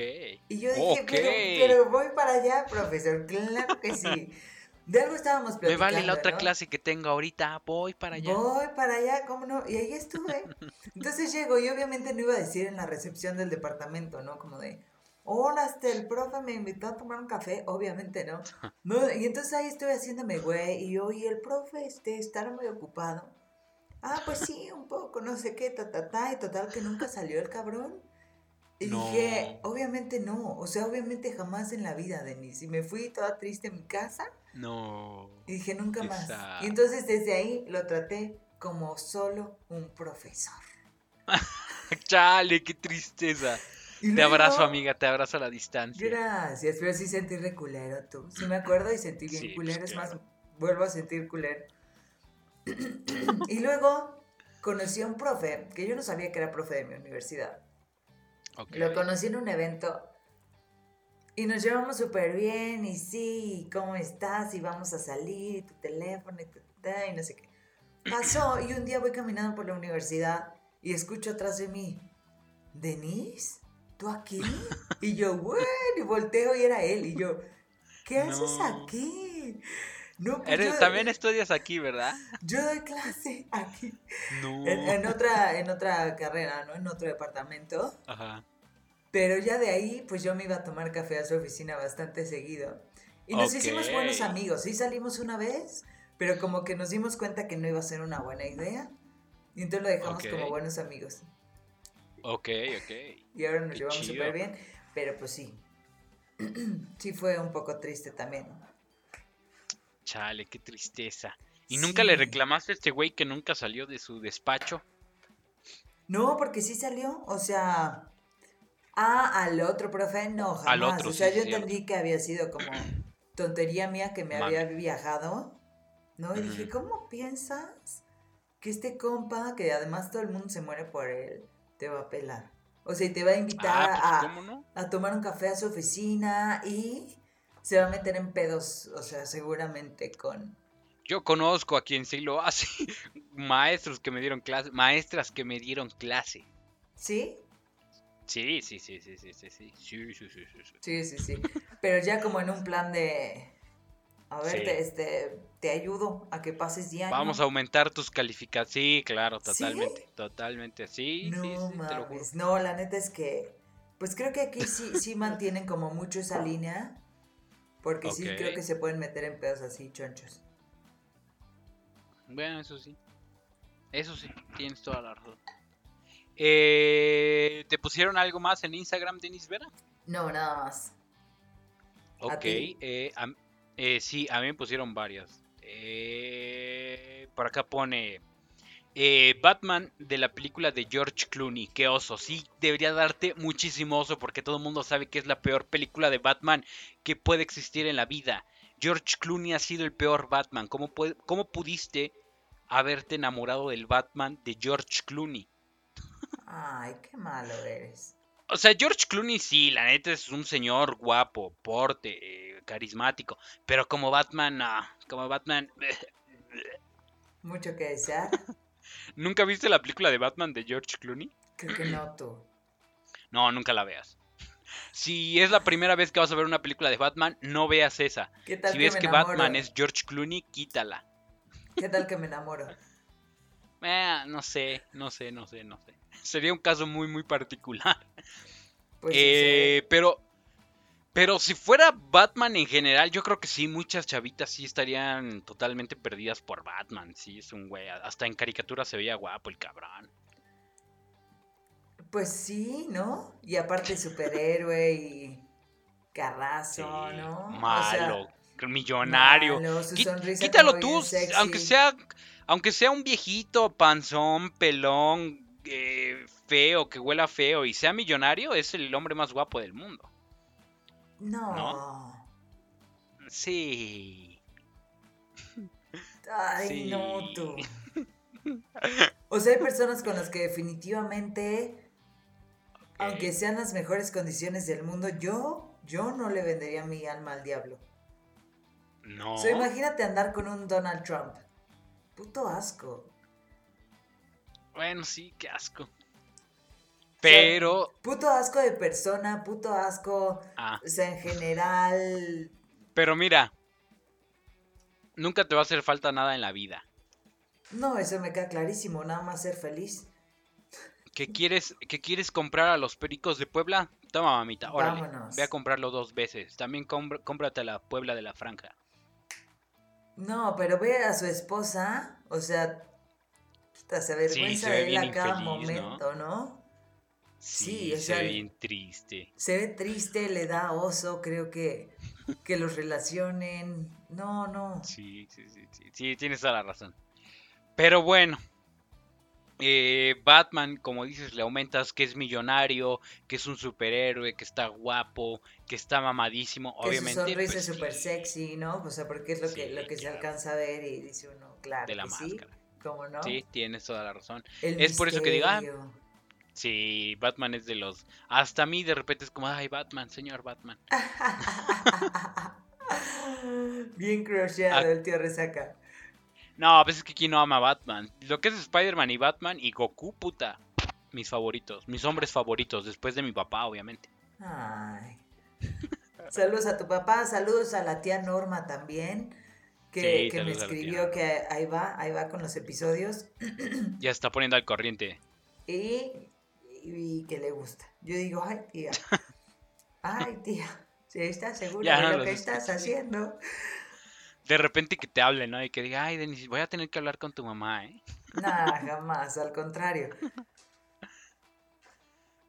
Y yo dije, pero, pero voy para allá, profesor, claro que sí. De algo estábamos Me platicando, vale la otra ¿no? clase que tengo ahorita, voy para allá. Voy para allá, ¿cómo no? Y ahí estuve. Entonces llego y obviamente no iba a decir en la recepción del departamento, ¿no? Como de, hola, este, el profe me invitó a tomar un café, obviamente, ¿no? no y entonces ahí estuve haciéndome güey y yo, y el profe, este, estará muy ocupado. Ah, pues sí, un poco, no sé qué, ta, ta, ta, y total que nunca salió el cabrón. Y No. dije, obviamente no, o sea, obviamente jamás en la vida, Denise. Y me fui toda triste a mi casa No. y dije, nunca más. Esa- Y entonces desde ahí lo traté como solo un profesor. Chale, qué tristeza. Y Te abrazo, amiga, te abrazo a la distancia. Gracias, pero sí sentí re culero tú. Sí me acuerdo y sentí bien Sí, pues, culero. Es más, vuelvo a sentir culero. y luego conocí a un profe, que yo no sabía que era profe de mi universidad. Lo conocí en un evento y nos llevamos súper bien y sí, ¿cómo estás? Y vamos a salir, tu teléfono y, ta, y no sé qué. Pasó y un día voy caminando por la universidad y escucho atrás de mí, ¿Denise? ¿Tú aquí? Y yo, bueno, y volteo y era él y yo, ¿qué haces No. aquí? No, pues Eres- yo, También estudias aquí, ¿verdad? yo doy clase aquí. No. En, en otra, en otra carrera, ¿no? En otro departamento. Ajá. Pero ya de ahí, pues yo me iba a tomar café a su oficina bastante seguido. Y nos hicimos buenos amigos. Sí salimos una vez, pero como que nos dimos cuenta que no iba a ser una buena idea. Y entonces lo dejamos como buenos amigos. Ok, ok. Y ahora nos Qué llevamos súper bien. Pero pues sí. sí fue un poco triste también. Chale, qué tristeza. ¿Y nunca le reclamaste a este güey que nunca salió de su despacho? No, porque sí salió. O sea. Ah, al otro profe, no, jamás. Al otro, o sea, sí, yo entendí que había sido como tontería mía que me había viajado. ¿No? Y dije. ¿cómo piensas que este compa, que además todo el mundo se muere por él, te va a pelar? O sea, y te va a invitar Ah, pues ¿cómo no? a tomar un café a su oficina y se va a meter en pedos, o sea, seguramente con... Yo conozco a quien sí lo hace. Maestros que me dieron clase, maestras que me dieron clase. ¿Sí? Sí, sí, sí, sí, sí, sí, sí, sí, sí, sí, sí, sí. Sí, sí, sí. Pero ya como en un plan de... A ver, Sí. te, este, te ayudo a que pases de año. Vamos a aumentar tus calificaciones. Sí, claro, ¿Sí? totalmente, totalmente. Sí, No sí, sí, te lo juro. mames. No, la neta es que... Pues creo que aquí sí, sí mantienen como mucho esa línea. Porque sí creo que se pueden meter en pedos así, chonchos. Bueno, eso sí. Eso sí, tienes toda la razón. Eh, ¿Te pusieron algo más en Instagram, Denis Vera? No, nada más. ¿A Ok, ti? eh, eh, sí, a mí me pusieron varias. Eh, por acá pone eh, Batman de la película de George Clooney. Qué oso, sí, debería darte muchísimo oso porque todo el mundo sabe que es la peor película de Batman que puede existir en la vida. George Clooney ha sido el peor Batman. ¿Cómo, puede- cómo pudiste haberte enamorado del Batman de George Clooney? Ay, qué malo eres. O sea, George Clooney sí, la neta es un señor guapo, porte, eh, carismático. Pero como Batman, no. Como Batman. Mucho que desear. ¿Nunca viste la película de Batman de George Clooney? Creo que no tú. No, nunca la veas. Si es la primera vez que vas a ver una película de Batman, no veas esa. ¿Qué tal Si que ves me que enamoro? Batman es George Clooney, quítala. ¿Qué tal que me enamoro? Eh, no sé, no sé, no sé, no sé. Sería un caso muy, muy particular. Pues Eh, pero, pero si fuera Batman en general, yo creo que sí, muchas chavitas sí estarían totalmente perdidas por Batman. Sí, es un güey. Hasta en caricatura se veía guapo el cabrón. Pues sí, ¿no? Y aparte superhéroe y carrazo, Sí, ¿no? O sea, Malo, millonario. malo, su Quítalo tú, aunque sea, aunque sea un viejito, panzón, pelón, eh, feo, que huela feo y sea millonario, es el hombre más guapo del mundo. No. Sí. Ay, Sí. no, tú. O sea, hay personas con las que definitivamente, aunque sean las mejores condiciones del mundo, yo, yo no le vendería mi alma al diablo. No. O sea, imagínate andar con un Donald Trump. Puto asco. Bueno, sí, qué asco. Pero, Puto asco de persona, puto asco, ah, o sea, en general. pero mira, nunca te va a hacer falta nada en la vida. No, eso me queda clarísimo, nada más ser feliz. ¿Qué quieres, qué quieres comprar a los pericos de Puebla? Toma, mamita, órale. Vámonos. Ve a comprarlo dos veces. También cómprate la Puebla de la Franja. No, pero ve a su esposa, o sea, se avergüenza se ve de él a cada infeliz, ¿no? momento, ¿no? Sí, Sí, se sea, ve bien triste. Se ve triste, le da oso, creo que, que los relacionen. No, no. Sí, sí, sí, sí, sí, tienes toda la razón. Pero bueno, eh, Batman, como dices, le aumentas que es millonario, que es un superhéroe, que está guapo, que está mamadísimo, Que obviamente. su sonrisa pues, es súper sí, sexy, ¿no? O sea, porque es lo que, Sí, lo que se alcanza a ver y dice uno, claro. De la que sí, máscara. ¿Cómo no? Sí, tienes toda la razón. El Es por eso que digo, ah, Sí, Batman es de los... Hasta a mí de repente es como, ay, Batman, señor Batman. Bien crusheado Ah. el tío Resaca. No, pues es que quién no ama a Batman. Lo que es Spider-Man y Batman y Goku, puta. Mis favoritos, mis hombres favoritos, después de mi papá, obviamente. Ay. Saludos a tu papá, saludos a la tía Norma también, que, Sí, que me a escribió que ahí va, ahí va con los episodios Ya está poniendo al corriente. y, y que le gusta. Yo digo, ay tía, ay tía, estás seguro Ya de no lo que estás haciendo. De repente que te hablen, ¿no? Y que diga, ay, Denis, voy a tener que hablar con tu mamá, ¿eh? Nada, jamás, al contrario.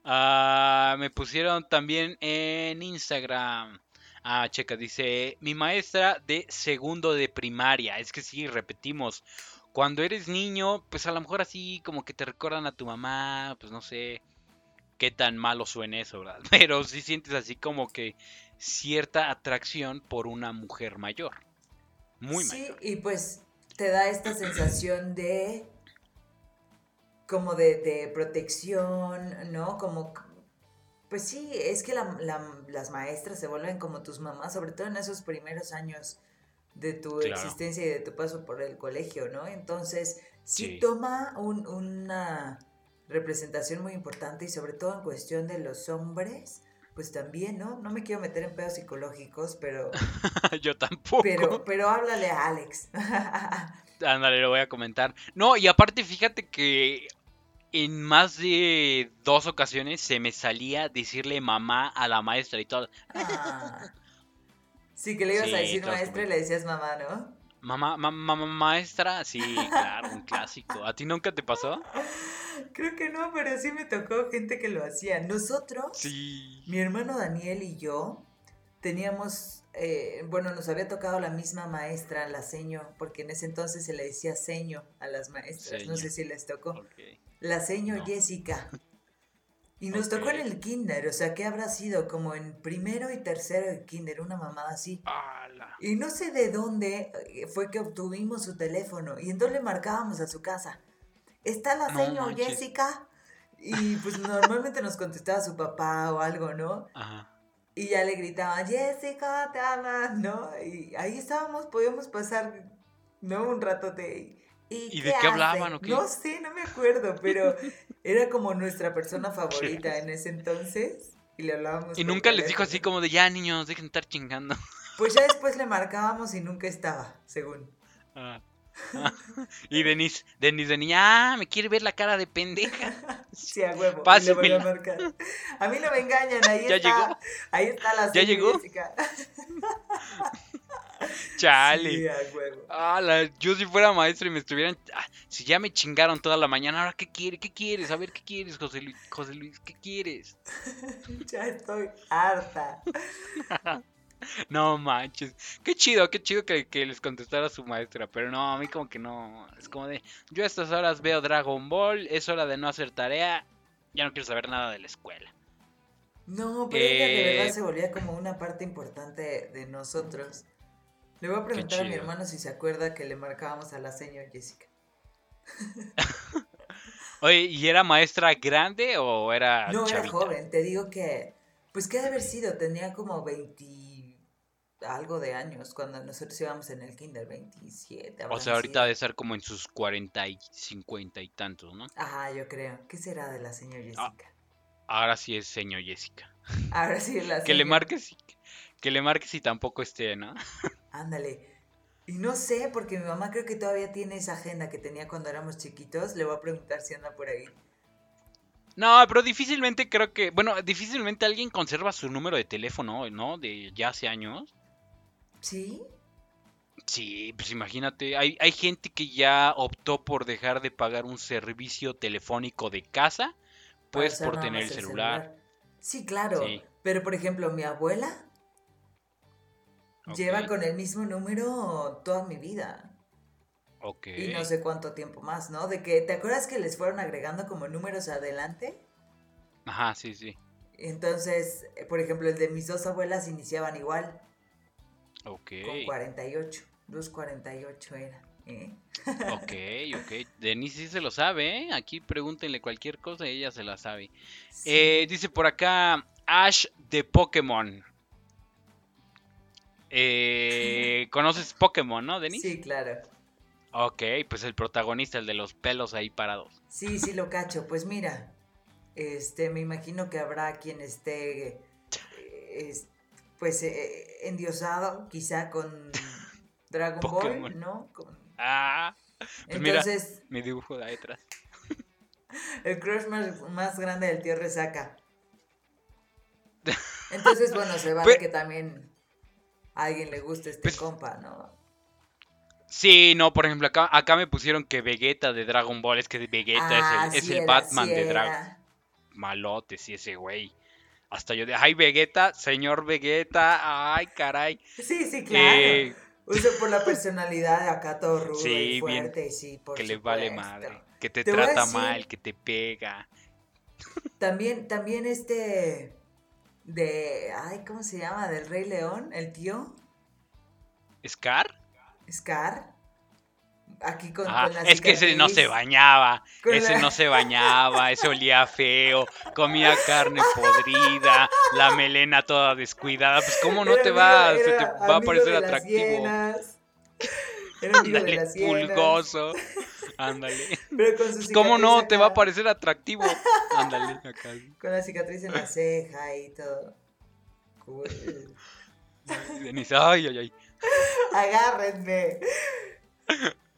Ah, me pusieron también en Instagram. Ah, checa, dice, mi maestra de segundo de primaria. Es que sí, repetimos. Cuando eres niño, pues a lo mejor así como que te recuerdan a tu mamá, pues no sé qué tan malo suene eso, ¿verdad? Pero sí sientes así como que cierta atracción por una mujer mayor. Muy sí, mayor. y pues te da esta sensación de como de, de protección, ¿no? Como, pues sí, es que la- la- las maestras se vuelven como tus mamás, sobre todo en esos primeros años de tu Claro. existencia y de tu paso por el colegio, ¿no? Entonces, sí, Sí. toma un- una representación muy importante y sobre todo en cuestión de los hombres, pues también, ¿no? No me quiero meter en pedos psicológicos, pero, Yo tampoco. pero, pero háblale a Alex. Ándale, lo voy a comentar. No, y aparte fíjate que en más de dos ocasiones se me salía decirle mamá a la maestra y todo. Ah. Sí, que le ibas a decir maestra y le decías mamá, ¿no? Mamá, ma- ma- ma- maestra, sí, claro, un clásico. ¿A ti nunca te pasó? Creo que no, pero sí me tocó gente que lo hacía. Nosotros, Sí. mi hermano Daniel y yo, teníamos, eh, bueno, nos había tocado la misma maestra, la seño, porque en ese entonces se le decía seño a las maestras, no sé si les tocó. La seño No. Jessica. Y nos tocó en el kinder, o sea, ¿qué habrá sido? Como en primero y tercero de kinder, una mamada así. Ala. Y no sé de dónde eh, fue que obtuvimos su teléfono. Y entonces le marcábamos a su casa. ¿Está la No señora. Jessica? Y pues normalmente nos contestaba su papá o algo, ¿no? Ajá. Y ya le gritaban, Jessica, te hablan, ¿no? Y ahí estábamos, podíamos pasar, ¿no? Un rato de... ¿Y de qué hablaban o qué? No sé, no me acuerdo, pero era como nuestra persona favorita en ese entonces. Y le hablábamos. Y nunca les dijo así como de ya niños, dejen de estar chingando. Pues ya después le marcábamos y nunca estaba, según. Ah. Ah. Y Denise, Denise de niña, ah, me quiere ver la cara de pendeja. Sí, a huevo. le volvió a marcar. A mí no me engañan, ahí ¿Ya está. llegó? Ahí está la ¿Ya llegó? Chale. Sí, a huevo. Ala, yo si fuera maestro y me estuvieran... ah, si ya me chingaron toda la mañana, ahora qué quiere, qué quieres, a ver qué quieres, José Luis, José Luis, qué quieres. Ya estoy harta. No manches, qué chido, qué chido que, que les contestara su maestra, pero no, a mí como que no, es como de, yo a estas horas veo Dragon Ball, es hora de no hacer tarea, ya no quiero saber nada de la escuela. No, pero ella de Eh, verdad se volvía como una parte importante de nosotros. Le voy a preguntar a mi hermano si se acuerda que le marcábamos a la señora Jessica. Oye, ¿y era maestra grande o era No, era joven, te digo que, pues qué de haber sido, tenía como 20 algo de años cuando nosotros íbamos en el kinder, 27. O sea, ahorita debe ser como en sus 40 y 50 y tantos, ¿no? Ajá, yo creo. ¿Qué será de la señora Ah. Jessica? Ahora sí es señor Jessica. Ahora sí es la Que le señora. marques, y- que le marques y tampoco esté, ¿no? Ándale. Y no sé, porque mi mamá creo que todavía tiene esa agenda que tenía cuando éramos chiquitos. Le voy a preguntar si anda por ahí. No, pero difícilmente creo que, bueno, difícilmente alguien conserva su número de teléfono, ¿no? De ya hace años. ¿Sí? Sí, pues imagínate, hay, hay gente que ya optó por dejar de pagar un servicio telefónico de casa, pues por tener el celular. Sí, claro. Sí. Pero por ejemplo, mi abuela lleva con el mismo número toda mi vida. ok. Y no sé cuánto tiempo más, ¿no? De que, ¿te acuerdas que les fueron agregando como números adelante? Ajá, sí, sí. Entonces, eh, por ejemplo, el de mis dos abuelas iniciaban igual, Ok, con 48. 248 era. ¿eh? ok, ok. Denise sí se lo sabe, ¿eh? Aquí pregúntenle cualquier cosa y ella se la sabe. Sí. Eh, dice por acá Ash de Pokémon. Eh, ¿Conoces Pokémon, no, Denis? Sí, claro. Ok, pues el protagonista, el de los pelos ahí parados. Sí, sí lo cacho. Pues mira, este, me imagino que habrá quien esté, eh, es- pues, eh, endiosado, quizá con Dragon Pokémon. Ball, ¿no? Con- Ah, pues mira. Entonces, mi dibujo de ahí atrás. el crush más, más grande del tío Resaca. Entonces, bueno, se vale que también a alguien le guste este pues compa, ¿no? Sí, no, por ejemplo, acá, acá me pusieron que Vegeta de Dragon Ball, es que Vegeta es el, ah, Batman de Dragon. Malote, sí, ese güey. Hasta yo de, ay, Vegeta, señor Vegeta, ay, caray. Sí, sí, claro. Eh, Uso por la personalidad acá todo rudo y fuerte, sí, por Que le vale madre, que te, trata mal, que te pega. También, también este de, ay, ¿cómo se llama? Del Rey León, el tío. ¿Scar? Scar. Aquí con, ah, Es que ese no se bañaba, ese no se bañaba, ese olía feo, comía carne podrida, la melena toda descuidada, pues cómo no te va, se te va a parecer atractivo. Era Ándale, pulgoso. Ándale. ¿Cómo no? Te va a parecer atractivo. Ándale, acá. Con la cicatriz en la ceja y todo. Denise, ay, ay, ay. Agárrenme.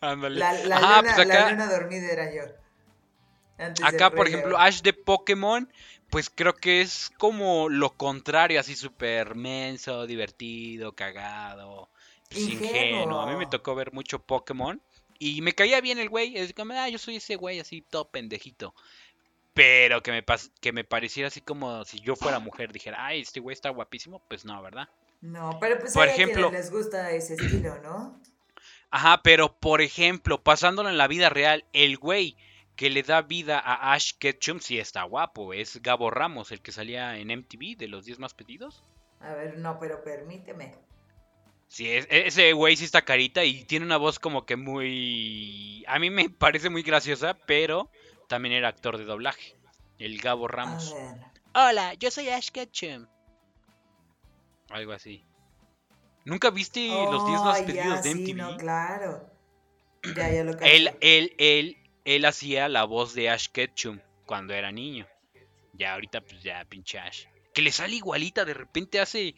Ándale. La, la, luna, pues la luna dormida era yo. acá, por ejemplo, Ash de Pokémon, pues creo que es como lo contrario, así súper menso, divertido, cagado, pues ingenuo. A mí me tocó ver mucho Pokémon y me caía bien el güey. Es como, ah, yo soy ese güey así, todo pendejito. Pero que me, que me pareciera así como si yo fuera mujer, dijera, ay, este güey está guapísimo, pues no, ¿verdad? No, pero pues por ejemplo, les gusta ese estilo, ¿no? Ajá, pero por ejemplo, pasándolo en la vida real, el güey que le da vida a Ash Ketchum sí está guapo. Es Gabo Ramos, el que salía en MTV de los 10 más pedidos. A ver, no, pero permíteme. Sí, ese güey sí está carita y tiene una voz como que muy... A mí me parece muy graciosa, pero también era actor de doblaje. El Gabo Ramos. Hola, yo soy Ash Ketchum. Algo así. ¿Nunca viste los 10 más pedidos de MTV? Sí, no, claro. Ya, ya lo él, él, él, él hacía la voz de Ash Ketchum cuando era niño. Ya ahorita pues ya pinche Ash que le sale igualita, de repente hace,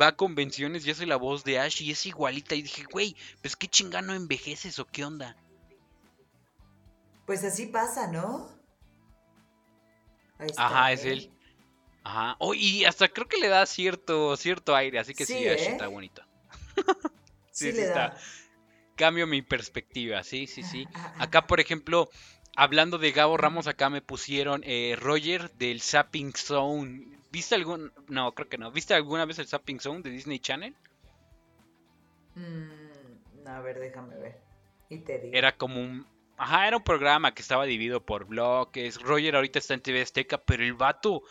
va a convenciones y hace la voz de Ash y es igualita. Y dije, güey, pues qué chingano envejeces o qué onda. Pues así pasa, ¿no? Ajá, es ¿eh? él. Ajá. Oh, y hasta creo que le da cierto, cierto aire, así que sí, Ash ¿eh? está bonito. sí, sí, está. Cambio mi perspectiva, sí, sí, sí. Acá, por ejemplo, hablando de Gabo Ramos, acá me pusieron eh, Roger del Zapping Zone. ¿Viste algún.? No, creo que no. ¿Viste alguna vez el Zapping Zone de Disney Channel? Mm, a ver, déjame ver. Y te digo. Era como un. Ajá, era un programa que estaba dividido por bloques. Roger ahorita está en TV Azteca, pero el vato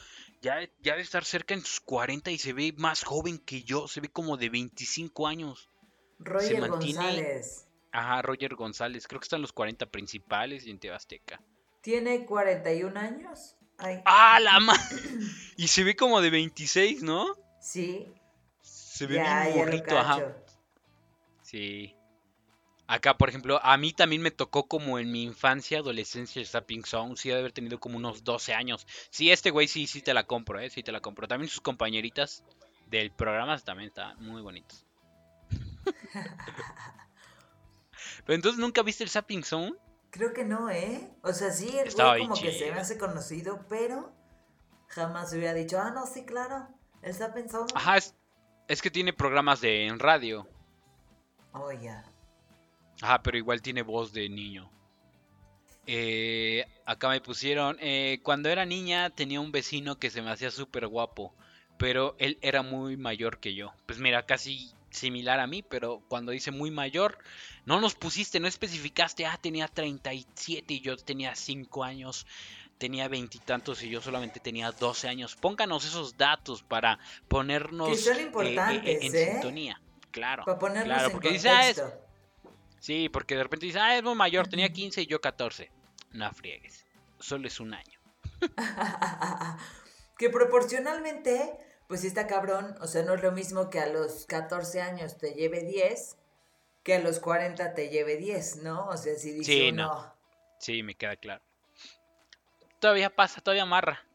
ya, ya debe estar cerca en sus 40 y se ve más joven que yo. Se ve como de 25 años. Roger González. Ajá, Roger González. Creo que están los 40 principales y en TV Azteca. ¿Tiene 41 años? ¡Ah, la madre! Y se ve como de 26, ¿no? Sí. Se ve bien morrito, ajá. Sí. Acá, por ejemplo, a mí también me tocó como en mi infancia, adolescencia, el Zapping Song. Sí, de haber tenido como unos 12 años. Sí, este güey sí, sí te la compro, ¿eh? Sí te la compro. También sus compañeritas del programa también están muy bonitos. Pero entonces, ¿nunca viste el Zapping Zone? Creo que no, ¿eh? O sea, sí, el güey como que se me hace conocido, pero jamás hubiera dicho, ah, no, sí, claro, él está pensando. Ajá, es, que tiene programas de en radio. Oh, ya. Ajá, pero igual tiene voz de niño. Eh, acá me pusieron, eh, cuando era niña tenía un vecino que se me hacía súper guapo, pero él era muy mayor que yo. Pues mira, casi similar a mí, pero cuando dice muy mayor, no nos pusiste, no especificaste, ah, tenía 37 y yo tenía 5 años, tenía veintitantos y, yo solamente tenía 12 años. Pónganos esos datos para ponernos eh, eh, en ¿eh? sintonía. Claro, para ponernos claro, en porque dice, ah, es... Sí, porque de repente dice, ah, es muy mayor, tenía 15 y yo 14. No friegues, solo es un año. que proporcionalmente pues sí está cabrón, o sea, no es lo mismo que a los 14 años te lleve 10 que a los 40 te lleve 10, ¿no? O sea, si dice sí, no. Sí, me queda claro. Todavía pasa, todavía amarra.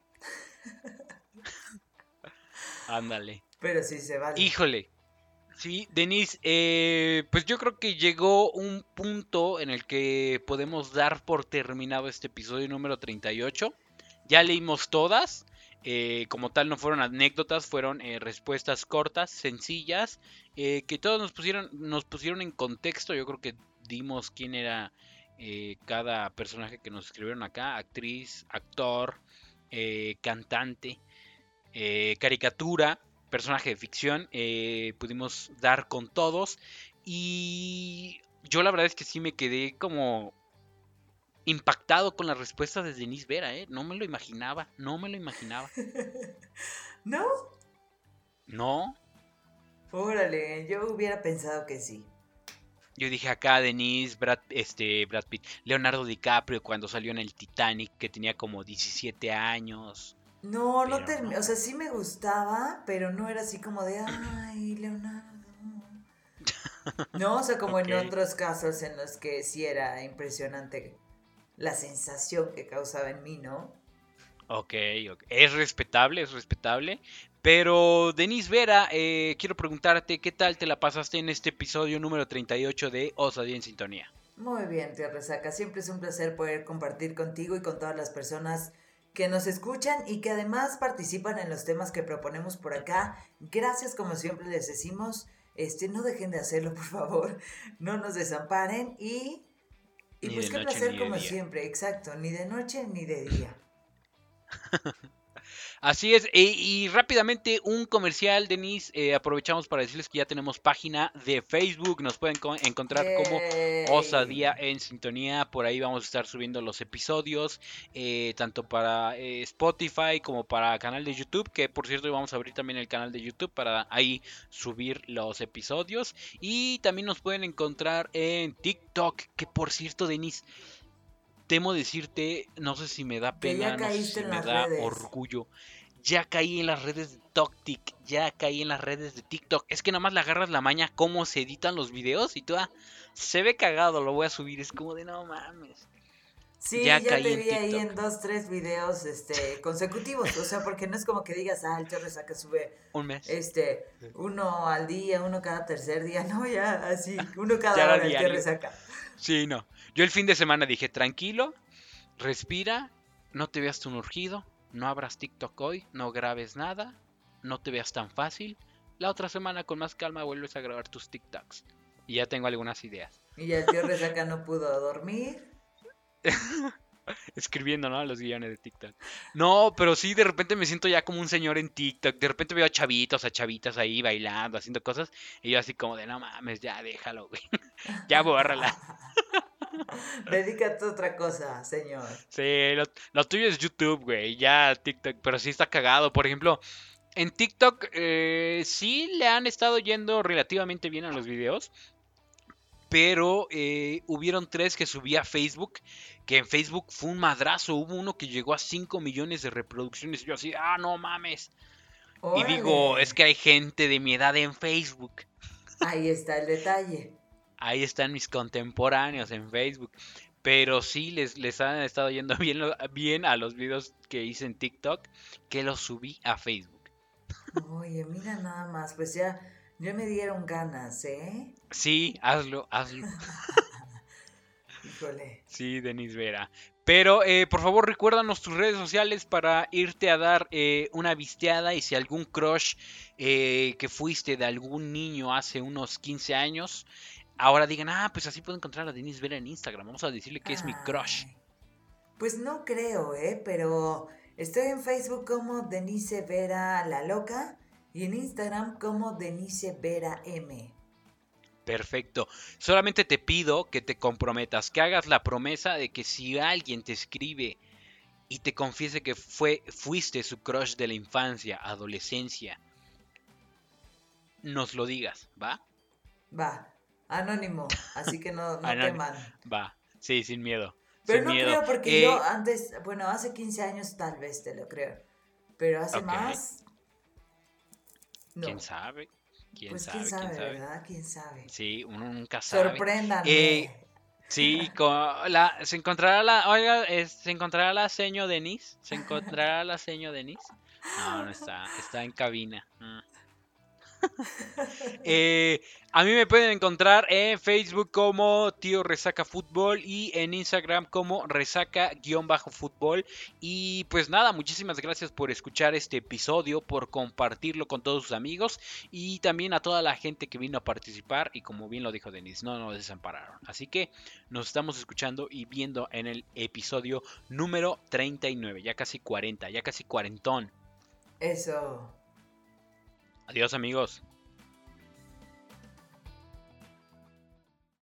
Ándale. Pero sí se vale. Híjole. Sí, Denise, eh, pues yo creo que llegó un punto en el que podemos dar por terminado este episodio número 38. Ya leímos todas. Eh, como tal no fueron anécdotas, fueron eh, respuestas cortas, sencillas, eh, que todos nos pusieron, nos pusieron en contexto. Yo creo que dimos quién era cada personaje que nos escribieron acá, actriz, actor, cantante, caricatura, personaje de ficción. pudimos dar con todos y yo la verdad es que sí me quedé como impactado con la respuesta de Denise Vera, ¿eh? No me lo imaginaba, no me lo imaginaba. ¿No? No. Órale, yo hubiera pensado que sí. Yo dije acá Denise, Brad, este, Brad Pitt, Leonardo DiCaprio cuando salió en el Titanic, que tenía como 17 años. No, no, no. o sea, sí me gustaba, pero no era así como de, ay, Leonardo. No, o sea, como en otros casos en los que sí era impresionante la sensación que causaba en mí, ¿no? Ok, es respetable, es respetable. Pero, Denise Vera, eh, quiero preguntarte, ¿qué tal te la pasaste en este episodio número 38 de Osadía en Sintonía? Muy bien, tía Resaca. Siempre es un placer poder compartir contigo y con todas las personas que nos escuchan y que además participan en los temas que proponemos por acá. Gracias, como siempre les decimos. Este, no dejen de hacerlo, por favor. No nos desamparen y y pues qué placer como siempre, exacto, ni de noche ni de día. Así es, e, y rápidamente un comercial, Denise, eh, aprovechamos para decirles que ya tenemos página de Facebook, nos pueden encontrar como Osadía en Sintonía, por ahí vamos a estar subiendo los episodios, eh, tanto para eh, Spotify como para canal de YouTube, que por cierto vamos a abrir también el canal de YouTube para ahí subir los episodios, y también nos pueden encontrar en TikTok, que por cierto, Denise, temo decirte, no sé si me da pena, no sé si me da orgullo. Ya caí en las redes de TokTik, ya caí en las redes de TikTok. Es que nada más le agarras la maña cómo se editan los videos y toda se ve cagado, lo voy a subir. Es como de no mames. Sí, ya, te vi ahí en dos, tres videos este, consecutivos. O sea, porque no es como que digas, ah, el tío Resaca sube. Un mes. Este, uno al día, uno cada tercer día. No, ya así, uno cada hora el tío Resaca. Sí, no. Yo el fin de semana dije, tranquilo, respira, no te veas tan urgido, no abras TikTok hoy, no grabes nada, no te veas tan fácil. La otra semana con más calma vuelves a grabar tus TikToks. Y ya tengo algunas ideas. Y ya el tío Resaca no pudo dormir. Escribiendo, ¿no? Los guiones de TikTok. No, pero sí, de repente me siento ya como un señor en TikTok. De repente veo a chavitos, a chavitas ahí bailando, haciendo cosas. Y yo así como de, no mames, ya déjalo, güey. ya bórrala. Dedícate a otra cosa, señor. Sí, lo, tuyo es YouTube, güey. Ya TikTok, pero sí está cagado. Por ejemplo, en TikTok eh, sí le han estado yendo relativamente bien a los videos. Pero eh, hubieron tres que subí a Facebook. Que en Facebook fue un madrazo. Hubo uno que llegó a 5 millones de reproducciones. Y yo así, ah, no mames. Y digo, es que hay gente de mi edad en Facebook. Ahí está el detalle ahí están mis contemporáneos en Facebook. Pero sí les, les han estado yendo bien, bien a los videos que hice en TikTok, que los subí a Facebook. Oye, mira nada más, pues ya, ya me dieron ganas, ¿eh? Sí, hazlo, hazlo. Híjole. Sí, Denis Vera. Pero eh, por favor recuérdanos tus redes sociales para irte a dar eh, una visteada y si algún crush eh, que fuiste de algún niño hace unos 15 años ahora digan, ah, pues así puedo encontrar a Denise Vera en Instagram. Vamos a decirle que es mi crush. Pues no creo, ¿eh? Pero estoy en Facebook como Denise Vera La Loca y en Instagram como Denise Vera M. Perfecto. Solamente te pido que te comprometas, que hagas la promesa de que si alguien te escribe y te confiese que fue, fuiste su crush de la infancia, adolescencia, nos lo digas, ¿va? Va. Anónimo, así que no, no teman. Va, sí, sin miedo. Pero no creo porque yo eh, antes, bueno, hace 15 años tal vez te lo creo. Pero hace más. ¿Quién sabe? ¿Quién pues sabe? quién sabe, ¿verdad? ¿Quién sabe? Sí, uno nunca sabe. Sorpréndanme. Eh, sí, la, se encontrará la, oiga, se encontrará la seño Denise, se encontrará la seño Denise. No, no está, está en cabina. Mm. Eh, a mí me pueden encontrar en Facebook como Tío Resaca Fútbol y en Instagram como Resaca-Fútbol. Y pues nada, muchísimas gracias por escuchar este episodio, por compartirlo con todos sus amigos y también a toda la gente que vino a participar. Y como bien lo dijo Denis, no nos desampararon. Así que nos estamos escuchando y viendo en el episodio número 39, ya casi 40, ya casi cuarentón. Eso. Adiós amigos.